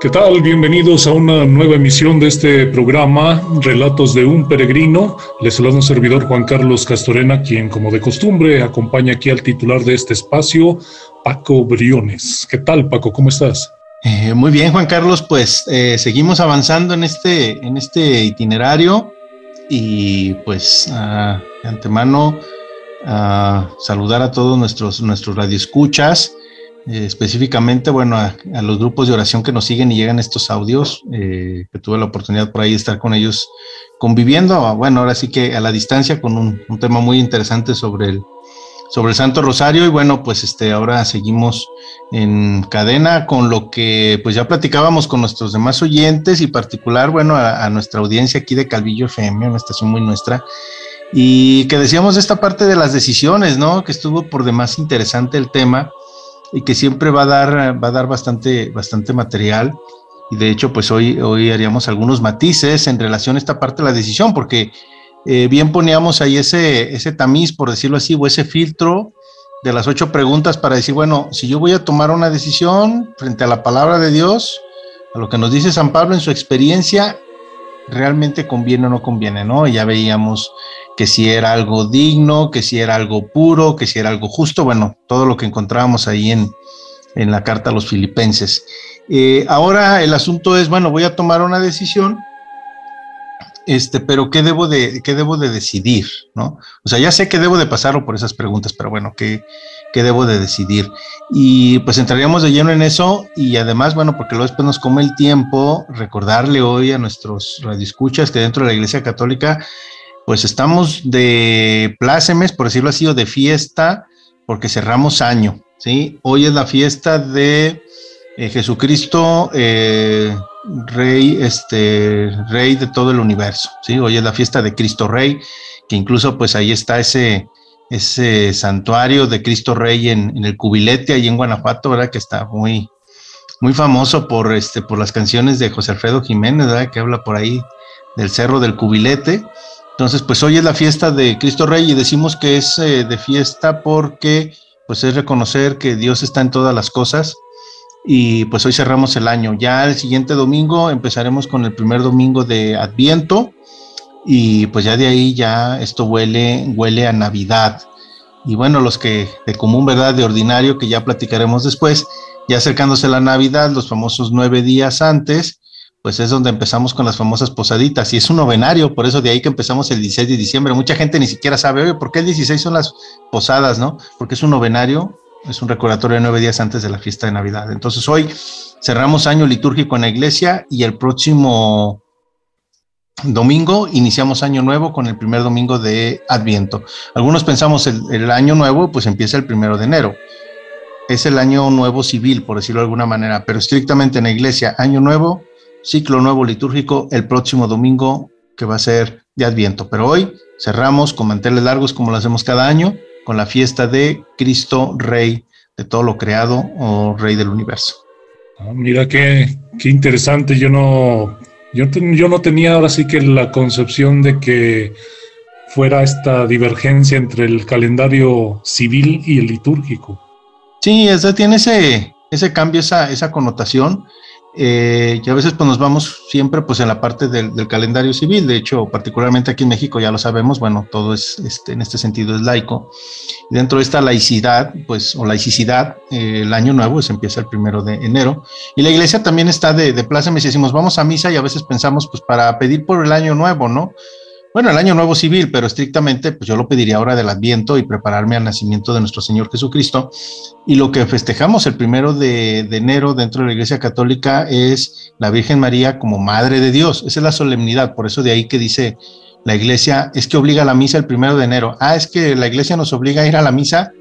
¿Qué tal? Bienvenidos a una nueva emisión de este programa, Relatos de un Peregrino. Les saluda un servidor Juan Carlos Castorena, quien como de costumbre acompaña aquí al titular de este espacio, Paco Briones. ¿Qué tal, Paco? ¿Cómo estás? Eh, muy bien, Juan Carlos, pues eh, seguimos avanzando en este, en este itinerario y pues de antemano saludar a todos nuestros, nuestros radioescuchas eh, específicamente, bueno, a, los grupos de oración que nos siguen y llegan estos audios, eh, que tuve la oportunidad por ahí de estar con ellos conviviendo, bueno, ahora sí que a la distancia con un, tema muy interesante sobre el, sobre el Santo Rosario. Y bueno, pues este, ahora seguimos en cadena con lo que pues ya platicábamos con nuestros demás oyentes y particular, bueno, a, a nuestra audiencia aquí de Calvillo FM, una estación muy nuestra, y que decíamos esta parte de las decisiones, ¿no? Que estuvo por demás interesante el tema y que siempre va a dar, va a dar bastante, bastante material. Y de hecho, pues hoy, hoy haríamos algunos matices en relación a esta parte de la decisión, porque eh, bien poníamos ahí ese, ese tamiz, por decirlo así, o ese filtro de las ocho preguntas para decir, bueno, si yo voy a tomar una decisión frente a la palabra de Dios, a lo que nos dice San Pablo en su experiencia, realmente conviene o no conviene, ¿no? ya veíamos que si era algo digno, que si era algo puro, que si era algo justo, bueno, todo lo que encontrábamos ahí en, en la carta a los filipenses. Eh, ahora el asunto es, bueno, voy a tomar una decisión, este, pero ¿qué debo de, qué debo de decidir? ¿no? O sea, ya sé que debo de pasarlo por esas preguntas, pero bueno, ¿qué, ¿qué, debo de decidir? Y pues entraríamos de lleno en eso y además, bueno, porque luego después nos come el tiempo, recordarle hoy a nuestros radioescuchas que dentro de la Iglesia Católica, pues estamos de plácemes, por decirlo así, de fiesta, porque cerramos año, ¿sí? Hoy es la fiesta de eh, Jesucristo, eh, Rey, este, Rey de todo el universo, ¿sí? Hoy es la fiesta de Cristo Rey, que incluso pues ahí está ese, ese santuario de Cristo Rey en, el Cubilete, ahí en Guanajuato, ¿verdad? Que está muy, muy famoso por, este, por las canciones de José Alfredo Jiménez, ¿verdad? Que habla por ahí del Cerro del Cubilete. Entonces, pues hoy es la fiesta de Cristo Rey y decimos que es eh, de fiesta porque pues es reconocer que Dios está en todas las cosas y pues hoy cerramos el año. Ya el siguiente domingo empezaremos con el primer domingo de Adviento y pues ya de ahí ya esto huele, huele a Navidad. Y bueno, los que de común, ¿verdad? De ordinario, que ya platicaremos después, ya acercándose la Navidad, los famosos nueve días antes, pues es donde empezamos con las famosas posaditas. Y es un novenario, por eso de ahí que empezamos el 16 de diciembre. Mucha gente ni siquiera sabe, oye, ¿por qué el 16 son las posadas, no? Porque es un novenario es un recordatorio de nueve días antes de la fiesta de Navidad. Entonces hoy cerramos año litúrgico en la iglesia y el próximo domingo iniciamos año nuevo con el primer domingo de Adviento. Algunos pensamos el, el año nuevo pues empieza el primero de enero. Es el año nuevo civil, por decirlo de alguna manera, pero estrictamente en la iglesia, año nuevo, ciclo nuevo litúrgico, el próximo domingo que va a ser de Adviento. Pero hoy cerramos con manteles largos como lo hacemos cada año con la fiesta de Cristo Rey de todo lo creado o Rey del universo. Ah, mira qué, qué interesante. Yo no, yo, yo no tenía ahora sí que la concepción de que fuera esta divergencia entre el calendario civil y el litúrgico. Sí, eso tiene ese, ese cambio, esa, esa connotación eh, y a veces pues nos vamos siempre pues en la parte del, calendario civil, de hecho particularmente aquí en México ya lo sabemos, bueno, todo es este, en este sentido es laico. dentro de esta laicidad, pues, o laicidad, eh, el año nuevo se empieza el primero de enero. Y la iglesia también está de, de plaza, me decimos, vamos a misa y a veces pensamos pues para pedir por el año nuevo, ¿no? Bueno, el año nuevo civil, pero estrictamente, pues yo lo pediría ahora del Adviento y prepararme al nacimiento de nuestro Señor Jesucristo. Y lo que festejamos el primero de, enero dentro de la Iglesia Católica es la Virgen María como Madre de Dios. Esa es la solemnidad, por eso de ahí que dice la Iglesia, es que obliga a la misa el primero de enero. Ah, es que la Iglesia nos obliga a ir a la misa,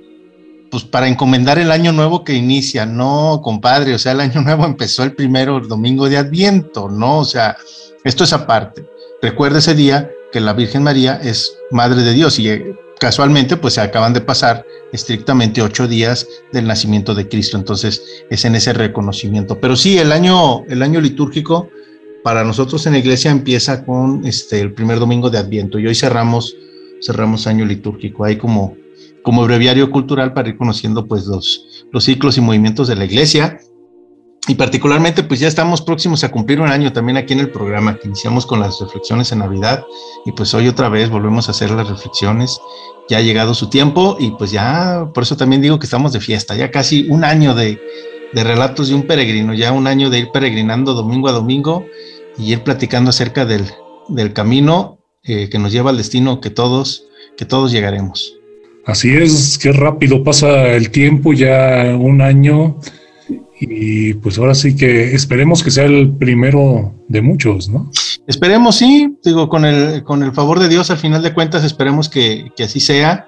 pues para encomendar el año nuevo que inicia. No, compadre, o sea, el año nuevo empezó el primero domingo de Adviento, ¿no? O sea, esto es aparte. Recuerda ese día que la Virgen María es Madre de Dios y eh, casualmente pues se acaban de pasar estrictamente ocho días del nacimiento de Cristo, entonces es en ese reconocimiento. Pero sí, el año, el año litúrgico para nosotros en la iglesia empieza con este, el primer domingo de Adviento y hoy cerramos, cerramos año litúrgico, ahí como, como breviario cultural para ir conociendo pues los, los ciclos y movimientos de la iglesia y particularmente pues ya estamos próximos a cumplir un año también aquí en el programa, que iniciamos con las reflexiones en Navidad y pues hoy otra vez volvemos a hacer las reflexiones, ya ha llegado su tiempo y pues ya, por eso también digo que estamos de fiesta, ya casi un año de, relatos de un peregrino, ya un año de ir peregrinando domingo a domingo y ir platicando acerca del, camino eh, que nos lleva al destino que todos, que todos llegaremos. Así es, qué rápido pasa el tiempo, ya un año y pues ahora sí que esperemos que sea el primero de muchos, ¿no? Esperemos, sí, digo, con el, con el favor de Dios, al final de cuentas, esperemos que, que así sea.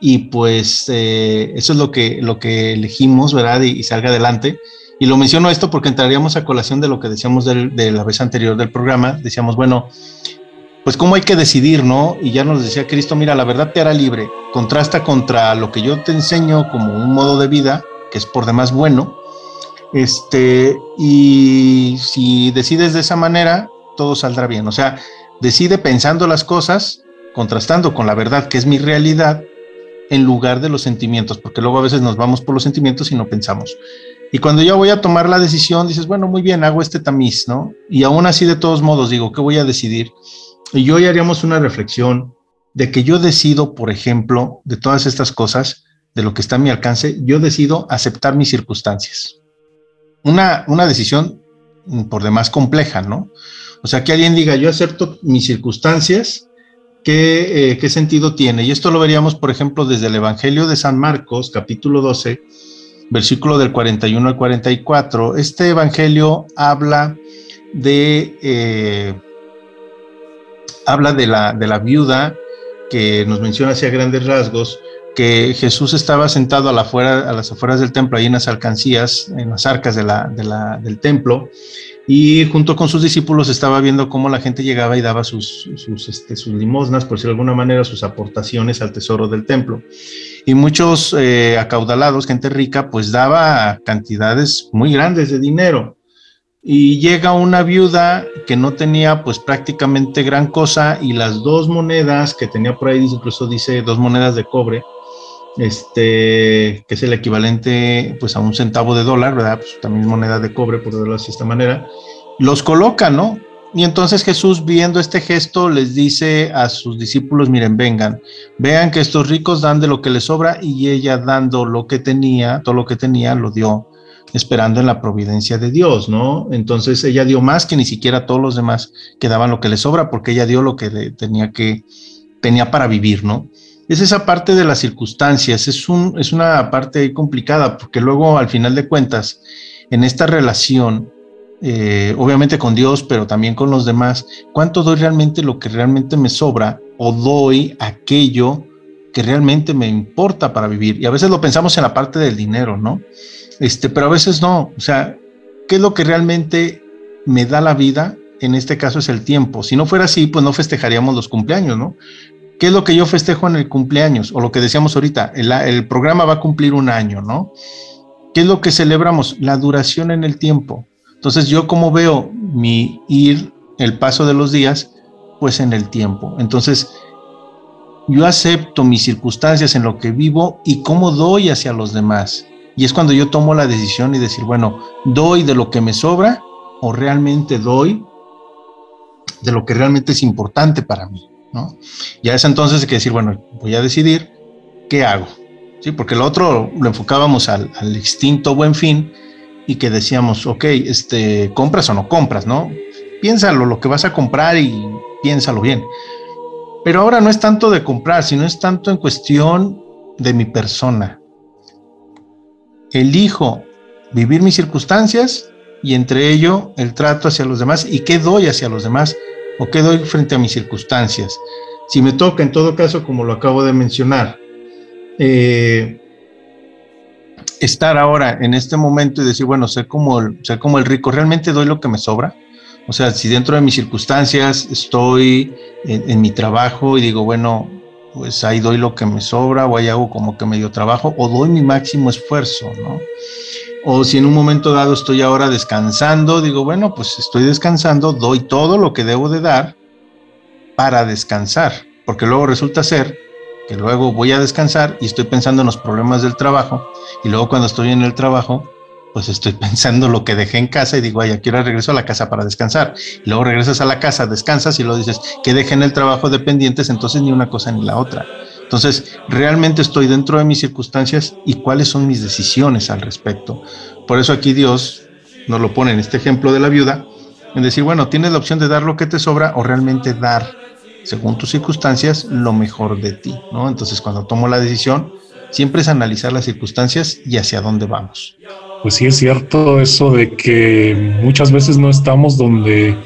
Y pues eh, eso es lo que, lo que elegimos, ¿verdad? Y, salga adelante. Y lo menciono esto porque entraríamos a colación de lo que decíamos de la vez anterior del programa. Decíamos, bueno, pues cómo hay que decidir, ¿no? Y ya nos decía Cristo, mira, la verdad te hará libre. Contrasta contra lo que yo te enseño como un modo de vida, que es por demás bueno, este, y si decides de esa manera, todo saldrá bien. O sea, decide pensando las cosas, contrastando con la verdad que es mi realidad, en lugar de los sentimientos, porque luego a veces nos vamos por los sentimientos y no pensamos. Y cuando ya voy a tomar la decisión, dices, bueno, muy bien, hago este tamiz, ¿no? Y aún así, de todos modos, digo, ¿qué voy a decidir? Y hoy haríamos una reflexión de que yo decido, por ejemplo, de todas estas cosas, de lo que está a mi alcance, yo decido aceptar mis circunstancias una, una decisión por demás compleja, ¿no? O sea, que alguien diga, yo acepto mis circunstancias, ¿qué, eh, ¿qué, sentido tiene? Y esto lo veríamos, por ejemplo, desde el Evangelio de San Marcos, capítulo 12, versículo del 41 al 44. Este Evangelio habla de, eh, habla de la, de la viuda que nos menciona hacia grandes rasgos, Jesús estaba sentado a, la a las afueras del templo, ahí en las alcancías, en las arcas del templo, y junto con sus discípulos estaba viendo cómo la gente llegaba y daba sus, este, limosnas, por decirlo de alguna manera, sus aportaciones al tesoro del templo. Y muchos eh, acaudalados, gente rica, pues daba cantidades muy grandes de dinero. Y llega una viuda que no tenía pues prácticamente gran cosa y las dos monedas que tenía por ahí, incluso dice dos monedas de cobre, este, que es el equivalente pues a un centavo de dólar, ¿verdad? Pues también moneda de cobre, por decirlo de esta manera, los coloca, ¿no? Y entonces Jesús, viendo este gesto, les dice a sus discípulos, miren, vengan, vean que estos ricos dan de lo que les sobra y ella dando lo que tenía, todo lo que tenía, lo dio esperando en la providencia de Dios, ¿no? Entonces ella dio más que ni siquiera todos los demás que daban lo que les sobra, porque ella dio lo que tenía que, tenía para vivir, ¿no? Es esa parte de las circunstancias, es, un, es una parte complicada, porque luego al final de cuentas, en esta relación, eh, obviamente con Dios, pero también con los demás, ¿cuánto doy realmente lo que realmente me sobra o doy aquello que realmente me importa para vivir? Y a veces lo pensamos en la parte del dinero, ¿no? Este, pero a veces no, o sea, ¿qué es lo que realmente me da la vida? En este caso es el tiempo. Si no fuera así, pues no festejaríamos los cumpleaños, ¿no? ¿Qué es lo que yo festejo en el cumpleaños? O lo que decíamos ahorita, el, programa va a cumplir un año, ¿no? ¿Qué es lo que celebramos? La duración en el tiempo. Entonces yo como veo mi ir, el paso de los días, pues en el tiempo. Entonces yo acepto mis circunstancias en lo que vivo y cómo doy hacia los demás. Y es cuando yo tomo la decisión y decir, bueno, doy de lo que me sobra o realmente doy de lo que realmente es importante para mí. Ya es entonces que decir, bueno, voy a decidir qué hago, ¿sí? Porque lo otro lo enfocábamos al, al extinto buen fin y que decíamos, ok, este, compras o no compras, ¿no? Piénsalo lo que vas a comprar y piénsalo bien. Pero ahora no es tanto de comprar, sino es tanto en cuestión de mi persona. Elijo vivir mis circunstancias y entre ello el trato hacia los demás y qué doy hacia los demás o qué doy frente a mis circunstancias. Si me toca, en todo caso, como lo acabo de mencionar, eh, estar ahora en este momento y decir, bueno, ser como, el, como el rico, ¿realmente doy lo que me sobra? O sea, si dentro de mis circunstancias estoy en, en mi trabajo y digo, bueno, pues ahí doy lo que me sobra o ahí hago como que medio trabajo o doy mi máximo esfuerzo, ¿no? O si en un momento dado estoy ahora descansando, digo, bueno, pues estoy descansando, doy todo lo que debo de dar para descansar, porque luego resulta ser que luego voy a descansar y estoy pensando en los problemas del trabajo y luego cuando estoy en el trabajo, pues estoy pensando lo que dejé en casa y digo, ay, aquí ahora regreso a la casa para descansar. Y luego regresas a la casa, descansas y luego dices, que dejé en el trabajo dependientes, entonces ni una cosa ni la otra. Entonces, realmente estoy dentro de mis circunstancias y cuáles son mis decisiones al respecto. Por eso aquí Dios nos lo pone en este ejemplo de la viuda, en decir, bueno, tienes la opción de dar lo que te sobra o realmente dar, según tus circunstancias, lo mejor de ti, ¿no? Entonces, cuando tomo la decisión, siempre es analizar las circunstancias y hacia dónde vamos. Pues sí es cierto eso de que muchas veces no estamos donde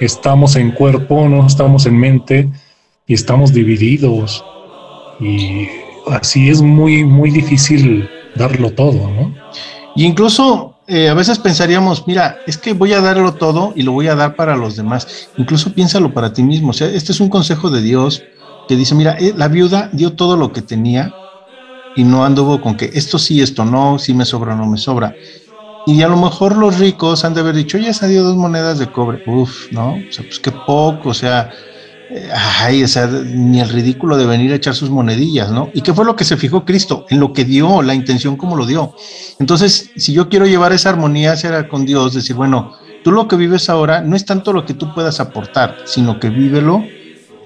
estamos en cuerpo, no estamos en mente y estamos divididos y así es muy, muy difícil darlo todo, ¿no? Y incluso eh, a veces pensaríamos, mira, es que voy a darlo todo y lo voy a dar para los demás. Incluso piénsalo para ti mismo. O sea, este es un consejo de Dios que dice, mira, eh, la viuda dio todo lo que tenía y no anduvo con que esto sí, esto no, si me sobra no me sobra. Y a lo mejor los ricos han de haber dicho, ya se dio dos monedas de cobre. Uf, ¿no? O sea, pues qué poco, o sea, ay, o sea, ni el ridículo de venir a echar sus monedillas, ¿no? ¿Y qué fue lo que se fijó Cristo? En lo que dio, la intención como lo dio. Entonces, si yo quiero llevar esa armonía hacia con Dios, decir, bueno, tú lo que vives ahora no es tanto lo que tú puedas aportar, sino que vívelo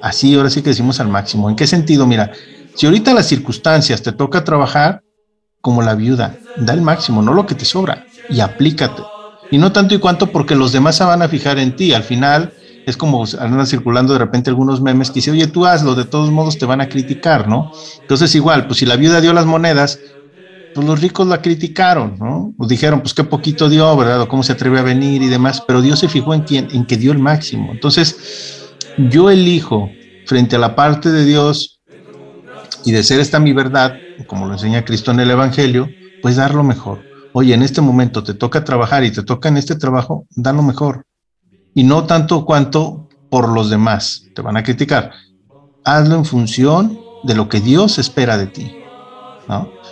así, ahora sí que decimos al máximo. ¿En qué sentido? Mira, si ahorita las circunstancias te toca trabajar como la viuda, da el máximo, no lo que te sobra, y aplícate. Y no tanto y cuanto porque los demás se van a fijar en ti. Al final, es como andan circulando de repente algunos memes que dice, oye, tú hazlo, de todos modos te van a criticar, ¿no? Entonces igual, pues si la viuda dio las monedas, pues los ricos la criticaron, ¿no? Pues dijeron, pues qué poquito dio, ¿verdad? O cómo se atreve a venir y demás, pero Dios se fijó en quién, en que dio el máximo. Entonces, yo elijo frente a la parte de Dios y de ser esta mi verdad, como lo enseña Cristo en el Evangelio, pues dar lo mejor. Oye, en este momento te toca trabajar y te toca en este trabajo, da lo mejor y no tanto cuanto por los demás. Te van a criticar. Hazlo en función de lo que Dios espera de ti.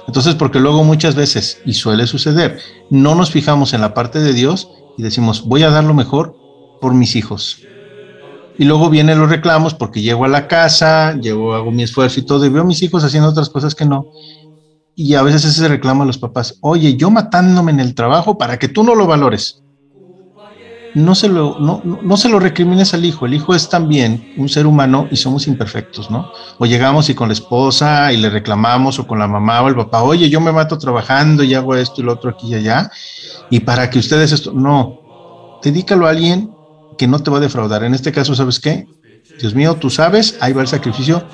Entonces, porque luego muchas veces, y suele suceder, no nos fijamos en la parte de Dios y decimos, voy a dar lo mejor por mis hijos. Y luego vienen los reclamos porque llego a la casa, llego, hago mi esfuerzo y todo, y veo a mis hijos haciendo otras cosas que no. Y a veces ese reclamo a los papás, oye, yo matándome en el trabajo para que tú no lo valores no se lo, no, no, se lo recrimines al hijo. El hijo es también un ser humano y somos imperfectos, ¿no? O llegamos y con la esposa y le reclamamos, o con la mamá o el papá, oye, yo me mato trabajando y hago esto y lo otro aquí y allá, y para que ustedes esto, no, dedícalo a alguien que no te va a defraudar. En este caso, ¿sabes qué? Dios mío, tú sabes, ahí va el sacrificio,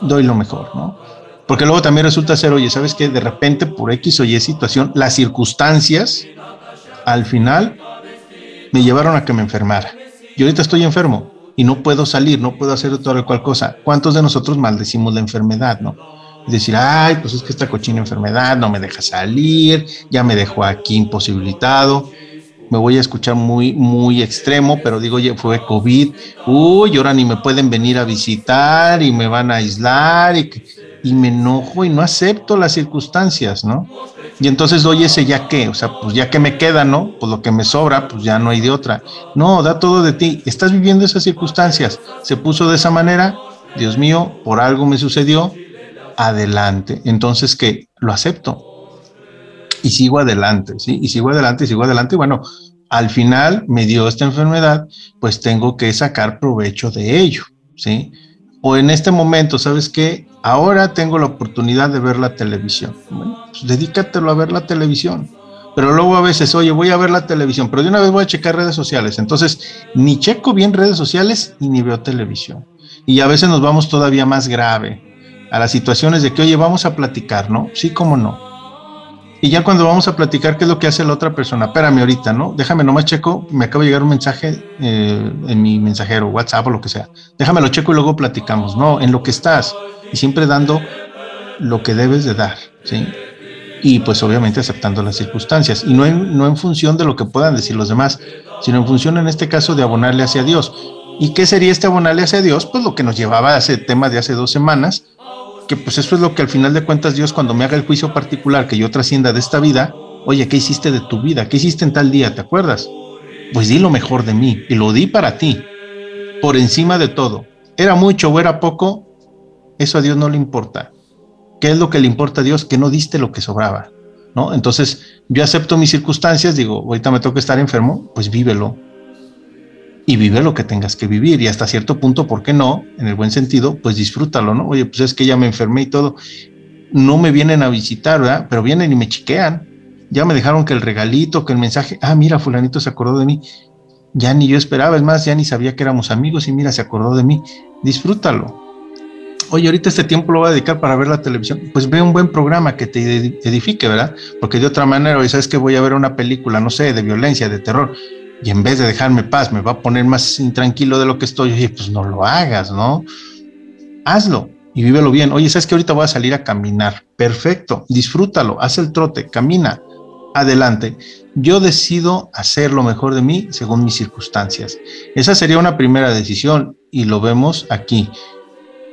doy lo mejor, ¿no? Porque luego también resulta ser, oye, ¿sabes qué? De repente, por X o Y situación, las circunstancias, al final, me llevaron a que me enfermara. Y ahorita estoy enfermo y no puedo salir, no puedo hacer toda cual cosa. ¿Cuántos de nosotros maldecimos la enfermedad, no? decir, ay, pues es que esta cochina enfermedad no me deja salir, ya me dejó aquí imposibilitado. Me voy a escuchar muy, muy extremo, pero digo, oye, fue COVID, uy, ahora ni me pueden venir a visitar y me van a aislar y, y me enojo y no acepto las circunstancias, ¿no? Y entonces doy ese ya que, o sea, pues ya que me queda, ¿no? Pues lo que me sobra, pues ya no hay de otra. No, da todo de ti. Estás viviendo esas circunstancias. Se puso de esa manera, Dios mío, por algo me sucedió, adelante. Entonces, ¿qué? Lo acepto. Y sigo adelante, ¿sí? Y sigo adelante, y sigo adelante. Y bueno, al final me dio esta enfermedad, pues tengo que sacar provecho de ello, ¿sí? O en este momento, ¿sabes qué? Ahora tengo la oportunidad de ver la televisión. Bueno, pues dedícatelo a ver la televisión. Pero luego a veces, oye, voy a ver la televisión, pero de una vez voy a checar redes sociales. Entonces, ni checo bien redes sociales y ni veo televisión. Y a veces nos vamos todavía más grave a las situaciones de que, oye, vamos a platicar, ¿no? Sí, cómo no. Y ya cuando vamos a platicar, ¿qué es lo que hace la otra persona? Espérame ahorita, ¿no? Déjame nomás checo, me acaba de llegar un mensaje eh, en mi mensajero, WhatsApp o lo que sea. Déjame lo checo y luego platicamos. No, en lo que estás. Y siempre dando lo que debes de dar, ¿sí? Y pues obviamente aceptando las circunstancias. Y no en, no en función de lo que puedan decir los demás, sino en función en este caso de abonarle hacia Dios. ¿Y qué sería este abonarle hacia Dios? Pues lo que nos llevaba a ese tema de hace dos semanas, que pues eso es lo que al final de cuentas Dios cuando me haga el juicio particular que yo trascienda de esta vida, oye, ¿qué hiciste de tu vida? ¿Qué hiciste en tal día? ¿Te acuerdas? Pues di lo mejor de mí y lo di para ti, por encima de todo. Era mucho o era poco, eso a Dios no le importa. ¿Qué es lo que le importa a Dios? Que no diste lo que sobraba, ¿no? Entonces, yo acepto mis circunstancias, digo, ahorita me toca estar enfermo, pues vívelo, y vive lo que tengas que vivir y hasta cierto punto, ¿por qué no? En el buen sentido, pues disfrútalo, ¿no? Oye, pues es que ya me enfermé y todo, no me vienen a visitar, ¿verdad? Pero vienen y me chiquean, ya me dejaron que el regalito, que el mensaje, ah, mira, fulanito se acordó de mí, ya ni yo esperaba, es más, ya ni sabía que éramos amigos y mira, se acordó de mí, disfrútalo. Oye, ahorita este tiempo lo voy a dedicar para ver la televisión. Pues ve un buen programa que te edifique, ¿verdad? Porque de otra manera, oye, sabes que voy a ver una película, no sé, de violencia, de terror y en vez de dejarme paz, me va a poner más intranquilo de lo que estoy, oye, pues no lo hagas, ¿no? Hazlo y vívelo bien. Oye, ¿sabes que ahorita voy a salir a caminar? Perfecto, disfrútalo, haz el trote, camina, adelante. Yo decido hacer lo mejor de mí según mis circunstancias. Esa sería una primera decisión y lo vemos aquí.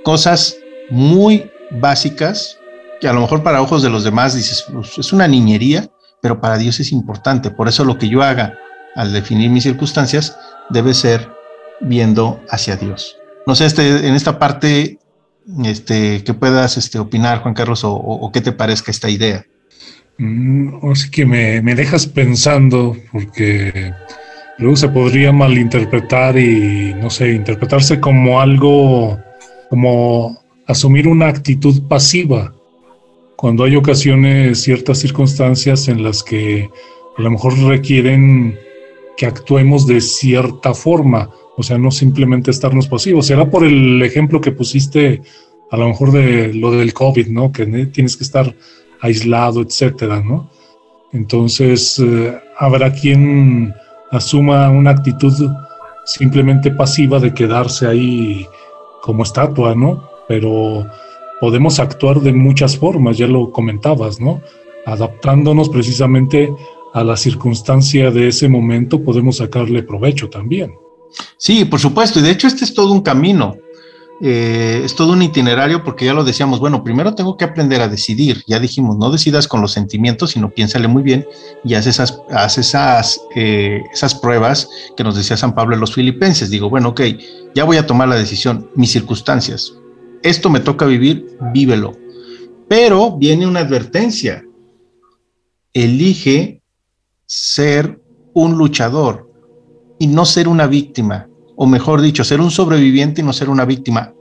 Cosas muy básicas que a lo mejor para ojos de los demás dices, pues, es una niñería, pero para Dios es importante. Por eso lo que yo haga al definir mis circunstancias, debe ser viendo hacia Dios. No sé, este, en esta parte, este, ¿qué puedas este, opinar, Juan Carlos, o, qué te parezca esta idea? Mm, así que me, me, dejas pensando, porque luego se podría malinterpretar y, no sé, interpretarse como algo, como asumir una actitud pasiva, cuando hay ocasiones, ciertas circunstancias en las que a lo mejor requieren que actuemos de cierta forma, o sea, no simplemente estarnos pasivos. Será por el ejemplo que pusiste a lo mejor de lo del COVID, ¿no? Que tienes que estar aislado, etcétera, ¿no? Entonces, eh, habrá quien asuma una actitud simplemente pasiva de quedarse ahí como estatua, ¿no? Pero podemos actuar de muchas formas, ya lo comentabas, ¿no? Adaptándonos precisamente a la circunstancia de ese momento podemos sacarle provecho también. Sí, por supuesto, y de hecho este es todo un camino, eh, es todo un itinerario porque ya lo decíamos, bueno, primero tengo que aprender a decidir, ya dijimos, no decidas con los sentimientos, sino piénsale muy bien y haz esas, haz esas, eh, esas pruebas que nos decía San Pablo en los filipenses. Digo, bueno, ok, ya voy a tomar la decisión, mis circunstancias, esto me toca vivir, vívelo. Pero viene una advertencia, elige ser un luchador y no ser una víctima, o mejor dicho, ser un sobreviviente y no ser una víctima.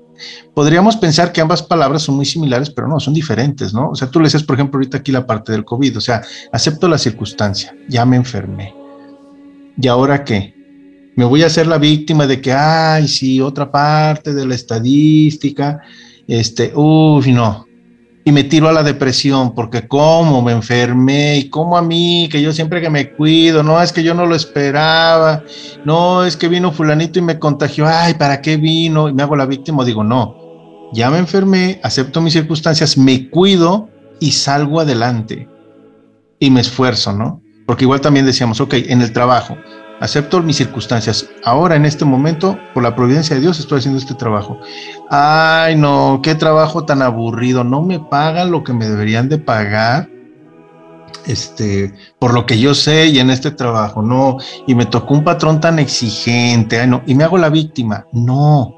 Podríamos pensar que ambas palabras son muy similares, pero no, son diferentes, ¿no? O sea, tú le dices, por ejemplo, ahorita aquí la parte del COVID, o sea, acepto la circunstancia, ya me enfermé. ¿Y ahora qué? Me voy a hacer la víctima de que, ay, sí, otra parte de la estadística, este, uy, no, y me tiro a la depresión porque como me enfermé y como a mí, que yo siempre que me cuido, no es que yo no lo esperaba, no es que vino fulanito y me contagió, ay, ¿para qué vino? Y me hago la víctima, digo, no, ya me enfermé, acepto mis circunstancias, me cuido y salgo adelante y me esfuerzo, ¿no? Porque igual también decíamos, ok, en el trabajo, acepto mis circunstancias. Ahora, en este momento, por la providencia de Dios, estoy haciendo este trabajo. Ay, no, qué trabajo tan aburrido. No me pagan lo que me deberían de pagar. Este, por lo que yo sé y en este trabajo, no, y me tocó un patrón tan exigente, ay, no, y me hago la víctima, no,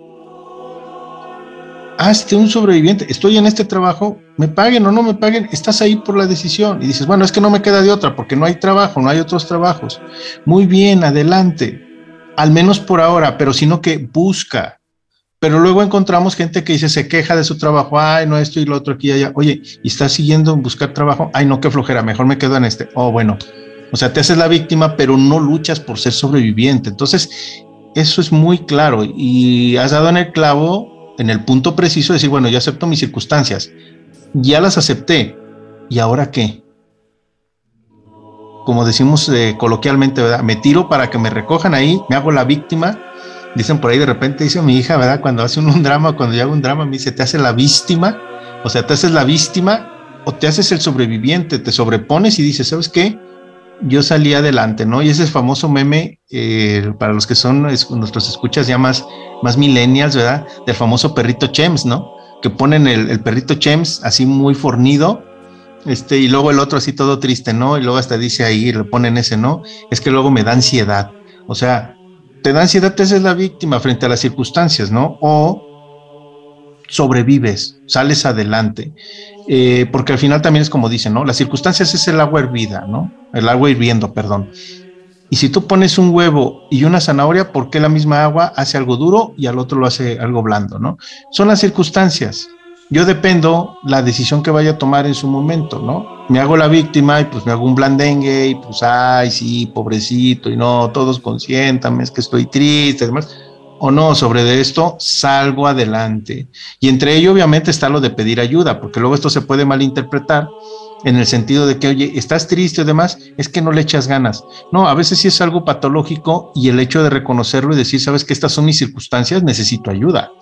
hazte un sobreviviente, estoy en este trabajo, me paguen o no me paguen, estás ahí por la decisión. Y dices, bueno, es que no me queda de otra porque no hay trabajo, no hay otros trabajos. Muy bien, adelante, al menos por ahora, pero sino que busca. Pero luego encontramos gente que dice, se queja de su trabajo, ay, no, esto y lo otro aquí y allá. Oye, ¿y estás siguiendo en buscar trabajo? Ay, no, qué flojera, mejor me quedo en este. Oh, bueno. O sea, te haces la víctima, pero no luchas por ser sobreviviente. Entonces, eso es muy claro y has dado en el clavo en el punto preciso de decir, bueno, yo acepto mis circunstancias, ya las acepté, ¿y ahora qué? Como decimos eh, coloquialmente, ¿verdad? Me tiro para que me recojan ahí, me hago la víctima. Dicen por ahí de repente, dice mi hija, ¿verdad? Cuando hace un, un drama, cuando yo hago un drama, me dice, te hace la víctima, o sea, te haces la víctima o te haces el sobreviviente, te sobrepones y dices, ¿sabes qué? Yo salí adelante, ¿no? Y ese famoso meme, eh, para los que son nuestros escuchas ya más, más millennials, ¿verdad? Del famoso perrito Chems, ¿no? Que ponen el, perrito Chems así muy fornido, este, y luego el otro así todo triste, ¿no? Y luego hasta dice ahí, le ponen ese, ¿no? Es que luego me da ansiedad. O sea, te da ansiedad, te haces la víctima frente a las circunstancias, ¿no? O sobrevives, sales adelante. Eh, porque al final también es como dicen, ¿no? Las circunstancias es el agua hervida, ¿no? El agua hirviendo, perdón. Y si tú pones un huevo y una zanahoria, ¿por qué la misma agua hace algo duro y al otro lo hace algo blando, ¿no? Son las circunstancias. Yo dependo la decisión que vaya a tomar en su momento, ¿no? Me hago la víctima y pues me hago un blandengue y pues, ay, sí, pobrecito, y no, todos consiéntame, es que estoy triste, además o no sobre esto, salgo adelante. Y entre ello obviamente está lo de pedir ayuda, porque luego esto se puede malinterpretar en el sentido de que, oye, estás triste y demás, es que no le echas ganas. No, a veces sí es algo patológico y el hecho de reconocerlo y decir, sabes que estas son mis circunstancias, necesito ayuda.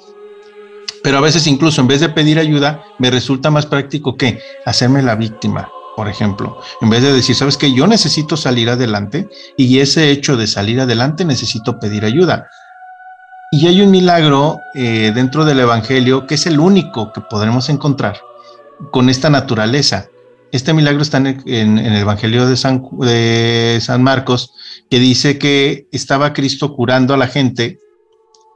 Pero a veces incluso en vez de pedir ayuda, me resulta más práctico que hacerme la víctima, por ejemplo, en vez de decir, sabes que yo necesito salir adelante y ese hecho de salir adelante necesito pedir ayuda. Y hay un milagro eh, dentro del Evangelio que es el único que podremos encontrar con esta naturaleza. Este milagro está en el, Evangelio de San, de San Marcos, que dice que estaba Cristo curando a la gente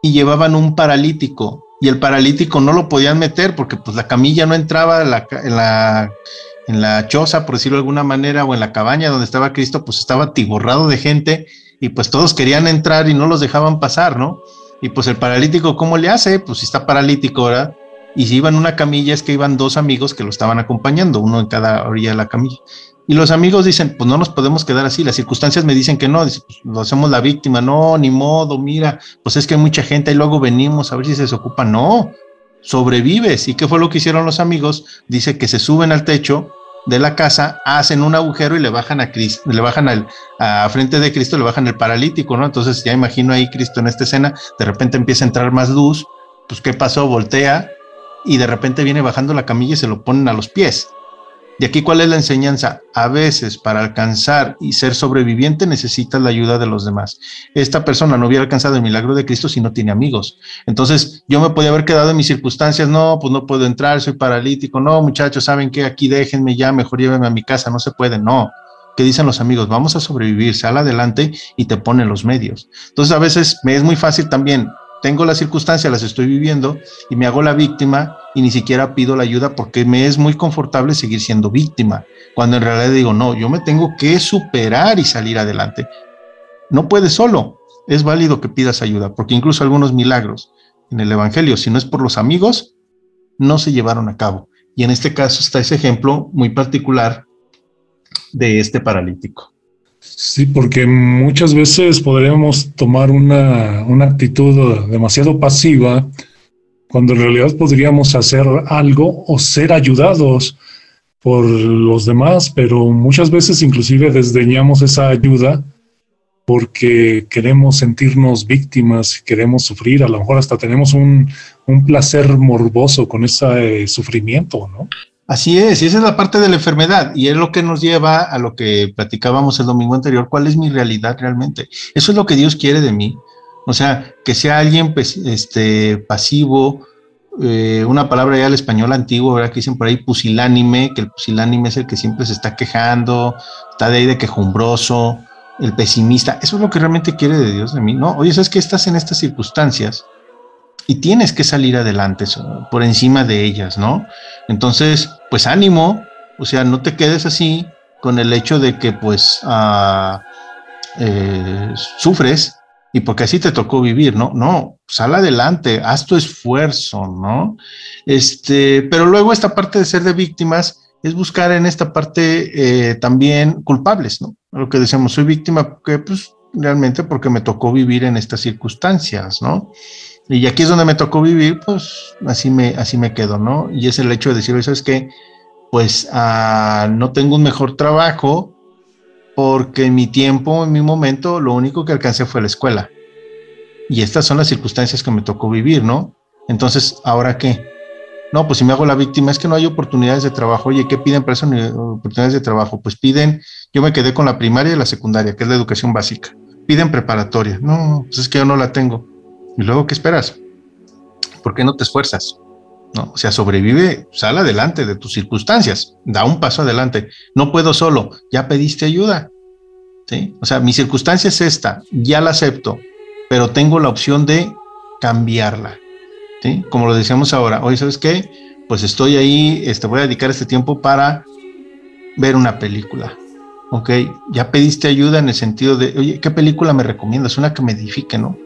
y llevaban un paralítico y el paralítico no lo podían meter porque pues la camilla no entraba en la, choza, por decirlo de alguna manera, o en la cabaña donde estaba Cristo, pues estaba tiborrado de gente y pues todos querían entrar y no los dejaban pasar, ¿no? Y pues el paralítico, ¿cómo le hace? Pues si está paralítico, ¿verdad? Y si iba en una camilla es que iban dos amigos que lo estaban acompañando, uno en cada orilla de la camilla. Y los amigos dicen, pues no nos podemos quedar así, las circunstancias me dicen que no, dice, pues lo hacemos la víctima, no, ni modo, mira, pues es que hay mucha gente y luego venimos a ver si se desocupa, no, sobrevives. ¿Y qué fue lo que hicieron los amigos? Dice que se suben al techo de la casa, hacen un agujero y le bajan a Cristo, le bajan al, a frente de Cristo, le bajan el paralítico, ¿no? Entonces ya imagino ahí Cristo en esta escena, de repente empieza a entrar más luz, pues ¿qué pasó? Voltea y de repente viene bajando la camilla y se lo ponen a los pies. Y aquí, ¿cuál es la enseñanza? A veces, para alcanzar y ser sobreviviente, necesitas la ayuda de los demás. Esta persona no hubiera alcanzado el milagro de Cristo si no tiene amigos. Entonces, yo me podía haber quedado en mis circunstancias, no, pues no puedo entrar, soy paralítico, no, muchachos, ¿saben qué? Aquí déjenme ya, mejor llévenme a mi casa, no se puede, no. ¿Qué dicen los amigos? Vamos a sobrevivir, sal adelante y te ponen los medios. Entonces, a veces me es muy fácil también tengo las circunstancias, las estoy viviendo y me hago la víctima y ni siquiera pido la ayuda porque me es muy confortable seguir siendo víctima, cuando en realidad digo, no, yo me tengo que superar y salir adelante. No puedes solo, es válido que pidas ayuda, porque incluso algunos milagros en el Evangelio, si no es por los amigos, no se llevaron a cabo. Y en este caso está ese ejemplo muy particular de este paralítico. Sí, porque muchas veces podríamos tomar una, una, actitud demasiado pasiva cuando en realidad podríamos hacer algo o ser ayudados por los demás, pero muchas veces inclusive desdeñamos esa ayuda porque queremos sentirnos víctimas, queremos sufrir, a lo mejor hasta tenemos un, un placer morboso con ese sufrimiento, ¿no? Así es, y esa es la parte de la enfermedad, y es lo que nos lleva a lo que platicábamos el domingo anterior, cuál es mi realidad realmente. Eso es lo que Dios quiere de mí. O sea, que sea alguien pues, este, pasivo, eh, una palabra ya al español antiguo, ¿verdad? Que dicen por ahí pusilánime, que el pusilánime es el que siempre se está quejando, está de ahí de quejumbroso, el pesimista. Eso es lo que realmente quiere de Dios de mí, ¿no? Oye, ¿sabes que estás en estas circunstancias? Y tienes que salir adelante por encima de ellas, ¿no? Entonces, pues ánimo, o sea, no te quedes así con el hecho de que pues eh, sufres y porque así te tocó vivir, ¿no? No, sal adelante, haz tu esfuerzo, ¿no? Este, pero luego esta parte de ser de víctimas es buscar en esta parte eh, también culpables, ¿no? Lo que decíamos, soy víctima porque pues realmente porque me tocó vivir en estas circunstancias, ¿no? Y aquí es donde me tocó vivir, pues así me, así me quedo, ¿no? Y es el hecho de decir, ¿sabes qué? Pues ah, no tengo un mejor trabajo porque en mi tiempo, en mi momento, lo único que alcancé fue la escuela. Y estas son las circunstancias que me tocó vivir, ¿no? Entonces, ¿ahora qué? No, pues si me hago la víctima, es que no hay oportunidades de trabajo. Oye, ¿qué piden para esas oportunidades de trabajo? Pues piden, yo me quedé con la primaria y la secundaria, que es la educación básica. Piden preparatoria. No, pues es que yo no la tengo. ¿Y luego qué esperas? ¿Por qué no te esfuerzas? ¿No? O sea, sobrevive, sal adelante de tus circunstancias, da un paso adelante. No puedo solo, ya pediste ayuda. ¿sí? O sea, mi circunstancia es esta, ya la acepto, pero tengo la opción de cambiarla. ¿sí? Como lo decíamos ahora, hoy, ¿sabes qué? Pues estoy ahí, este, voy a dedicar este tiempo para ver una película. Ok, ya pediste ayuda en el sentido de, oye, ¿qué película me recomiendas? Una que me edifique, ¿no?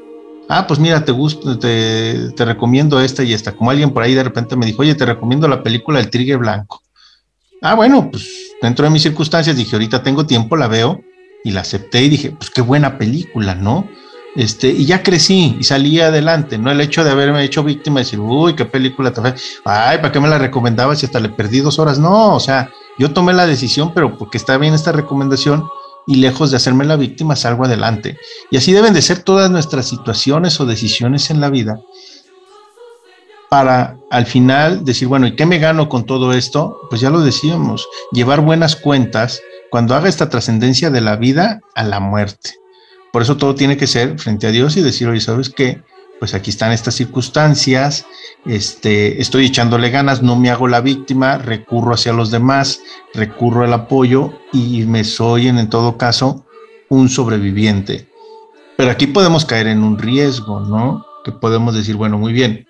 Ah, pues mira, te gusta, te, recomiendo esta y esta. Como alguien por ahí de repente me dijo, oye, te recomiendo la película El Trigger Blanco. Ah, bueno, pues dentro de mis circunstancias dije, ahorita tengo tiempo, la veo y la acepté y dije, pues qué buena película, ¿no? Este, y ya crecí y salí adelante, no el hecho de haberme hecho víctima decir, uy, qué película te fue, ay, ¿para qué me la recomendabas y hasta le perdí dos horas? No, o sea, yo tomé la decisión, pero porque está bien esta recomendación y lejos de hacerme la víctima, salgo adelante. Y así deben de ser todas nuestras situaciones o decisiones en la vida para al final decir, bueno, ¿y qué me gano con todo esto? Pues ya lo decíamos, llevar buenas cuentas cuando haga esta trascendencia de la vida a la muerte. Por eso todo tiene que ser frente a Dios y decir, oye, ¿sabes qué? Pues aquí están estas circunstancias, este, estoy echándole ganas, no me hago la víctima, recurro hacia los demás, recurro al apoyo y me soy en, todo caso un sobreviviente. Pero aquí podemos caer en un riesgo, ¿no? Que podemos decir, bueno, muy bien.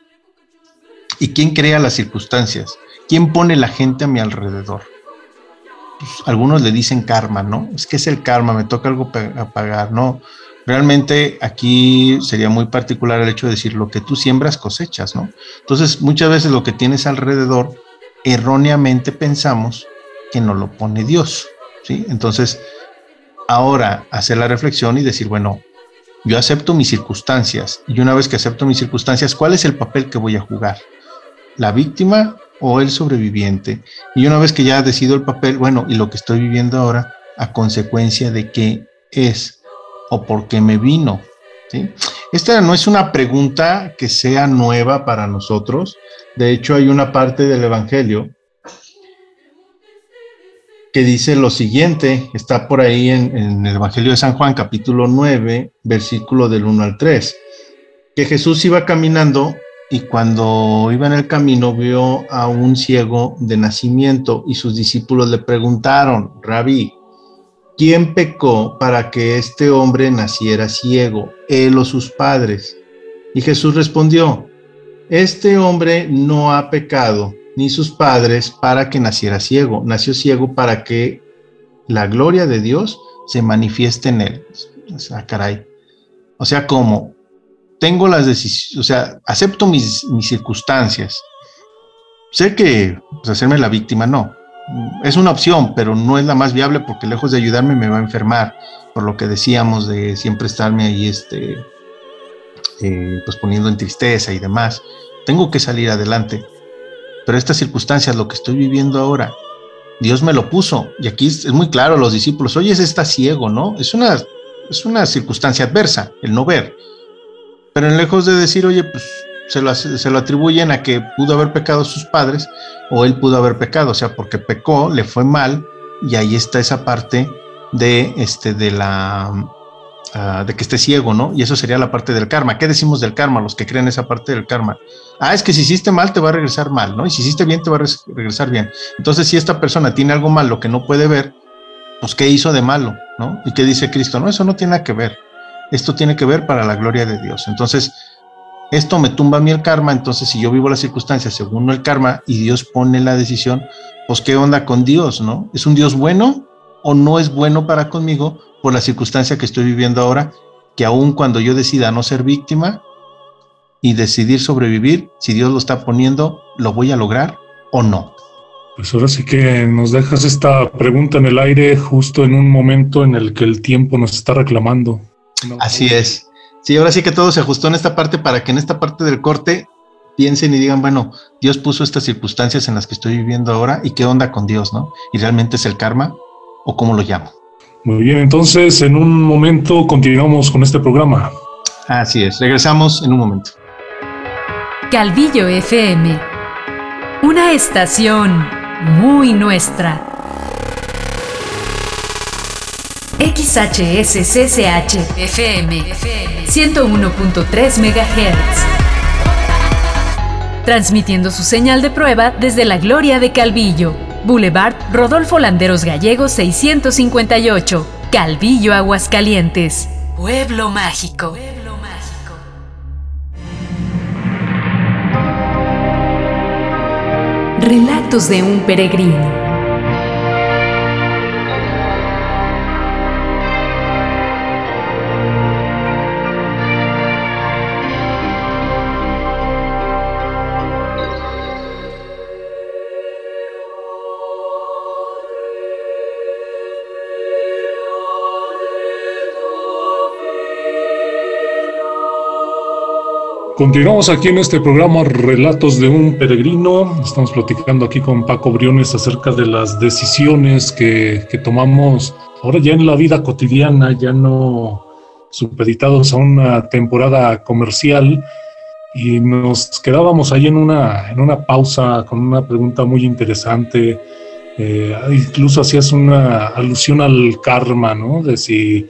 ¿Y quién crea las circunstancias? ¿Quién pone la gente a mi alrededor? Pues, algunos le dicen karma, ¿no? Es que es el karma, me toca algo a pagar, ¿no? Realmente aquí sería muy particular el hecho de decir lo que tú siembras cosechas, ¿no? Entonces, muchas veces lo que tienes alrededor, erróneamente pensamos que no lo pone Dios, ¿sí? Entonces, ahora hacer la reflexión y decir, bueno, yo acepto mis circunstancias y una vez que acepto mis circunstancias, ¿cuál es el papel que voy a jugar? ¿La víctima o el sobreviviente. Y una vez que ya decido el papel, bueno, y lo que estoy viviendo ahora, a consecuencia de qué es o por qué me vino. Esta no es una pregunta que sea nueva para nosotros. De hecho, hay una parte del Evangelio que dice lo siguiente, está por ahí en, en, el Evangelio de San Juan, capítulo 9, versículo del 1 al 3, que Jesús iba caminando y cuando iba en el camino vio a un ciego de nacimiento y sus discípulos le preguntaron, Rabí, ¿quién pecó para que este hombre naciera ciego, él o sus padres? Y Jesús respondió, este hombre no ha pecado, ni sus padres, para que naciera ciego, nació ciego para que la gloria de Dios se manifieste en él. O sea, caray. O sea, ¿cómo? tengo las decisiones, o sea, acepto mis, mis circunstancias. Sé que pues, hacerme la víctima no. Es una opción, pero no es la más viable porque lejos de ayudarme me va a enfermar, por lo que decíamos de siempre estarme ahí, este, eh, pues poniendo en tristeza y demás. Tengo que salir adelante. Pero estas circunstancias, lo que estoy viviendo ahora, Dios me lo puso. Y aquí es, muy claro, los discípulos, oye, está ciego, ¿no? Es una, es una circunstancia adversa, el no ver. Pero lejos de decir, oye, pues se lo, se lo, atribuyen a que pudo haber pecado sus padres o él pudo haber pecado, o sea, porque pecó, le fue mal y ahí está esa parte de, este, de la, uh, de que esté ciego, ¿no? Y eso sería la parte del karma. ¿Qué decimos del karma? Los que creen esa parte del karma. Ah, es que si hiciste mal te va a regresar mal, ¿no? Y si hiciste bien te va a regresar bien. Entonces, si esta persona tiene algo malo que no puede ver, pues ¿qué hizo de malo, ¿no? ¿Y qué dice Cristo? No, eso no tiene nada que ver esto tiene que ver para la gloria de Dios. Entonces, esto me tumba a mí el karma, entonces si yo vivo las circunstancias según el karma y Dios pone la decisión, pues qué onda con Dios, ¿no? ¿Es un Dios bueno o no es bueno para conmigo por la circunstancia que estoy viviendo ahora? Que aun cuando yo decida no ser víctima y decidir sobrevivir, si Dios lo está poniendo, ¿lo voy a lograr o no? Pues ahora sí que nos dejas esta pregunta en el aire justo en un momento en el que el tiempo nos está reclamando. Así es. Sí, ahora sí que todo se ajustó en esta parte para que en esta parte del corte piensen y digan, bueno, Dios puso estas circunstancias en las que estoy viviendo ahora y qué onda con Dios, ¿no? ¿Y realmente es el karma o cómo lo llamo? Muy bien, entonces en un momento continuamos con este programa. Así es, regresamos en un momento. Calvillo FM, una estación muy nuestra. XHSCCH FM 101.3 MHz. Transmitiendo su señal de prueba desde la Gloria de Calvillo, Boulevard Rodolfo Landeros Gallegos 658, Calvillo, Aguascalientes. Pueblo mágico. Pueblo mágico. Relatos de un peregrino. Continuamos aquí en este programa Relatos de un Peregrino. Estamos platicando aquí con Paco Briones acerca de las decisiones que, tomamos ahora ya en la vida cotidiana, ya no supeditados a una temporada comercial. Y nos quedábamos ahí en una, en una pausa con una pregunta muy interesante. Eh, incluso hacías una alusión al karma, ¿no? De si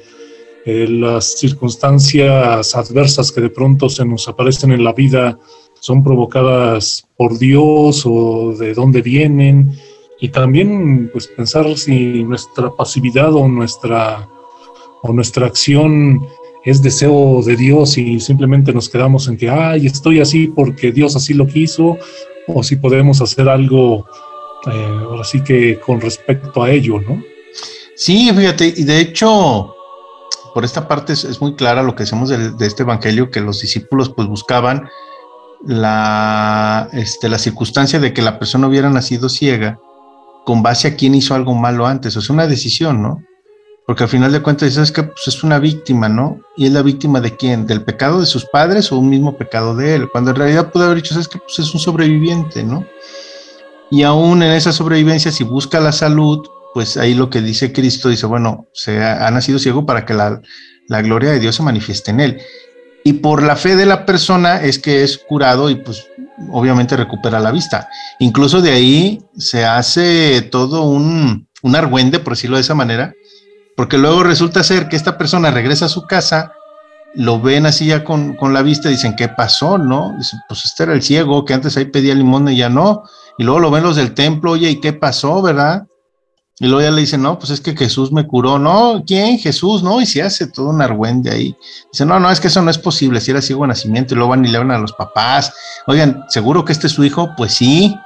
eh, las circunstancias adversas que de pronto se nos aparecen en la vida son provocadas por Dios o de dónde vienen y también pues pensar si nuestra pasividad o nuestra o nuestra acción es deseo de Dios y simplemente nos quedamos en que ay estoy así porque Dios así lo quiso o si podemos hacer algo eh, ahora sí que con respecto a ello, ¿no? Sí, fíjate, y de hecho, por esta parte es, muy clara lo que hacemos de, este evangelio, que los discípulos pues buscaban la, este, la circunstancia de que la persona hubiera nacido ciega con base a quién hizo algo malo antes, o sea, una decisión, ¿no? Porque al final de cuentas es que pues, es una víctima, ¿no? Y es la víctima de quién? ¿Del pecado de sus padres o un mismo pecado de él? Cuando en realidad pudo haber dicho, es que pues, es un sobreviviente, ¿no? Y aún en esa sobrevivencia, si busca la salud, pues ahí lo que dice Cristo, dice, bueno, se ha, nacido ciego para que la, gloria de Dios se manifieste en él. Y por la fe de la persona es que es curado y pues obviamente recupera la vista. Incluso de ahí se hace todo un, un argüende, por decirlo de esa manera, porque luego resulta ser que esta persona regresa a su casa, lo ven así ya con, con la vista, dicen, ¿qué pasó? ¿No? Dicen, pues este era el ciego que antes ahí pedía limón y ya no. Y luego lo ven los del templo, oye, ¿y qué pasó, verdad? Y luego ya le dice, no, pues es que Jesús me curó. No, ¿quién? Jesús, ¿no? Y se hace todo un argüende ahí. Dice, no, no, es que eso no es posible. Si era ciego de nacimiento y luego van y le hablan a los papás. Oigan, ¿seguro que este es su hijo? Pues sí.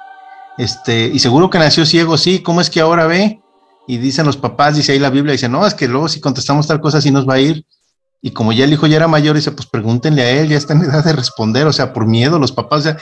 Este, y seguro que nació ciego, sí. ¿Cómo es que ahora ve? Y dicen los papás, dice ahí la Biblia, dice, no, es que luego si contestamos tal cosa, sí nos va a ir. Y como ya el hijo ya era mayor, dice, pues pregúntenle a él, ya está en edad de responder. O sea, por miedo, los papás, o sea,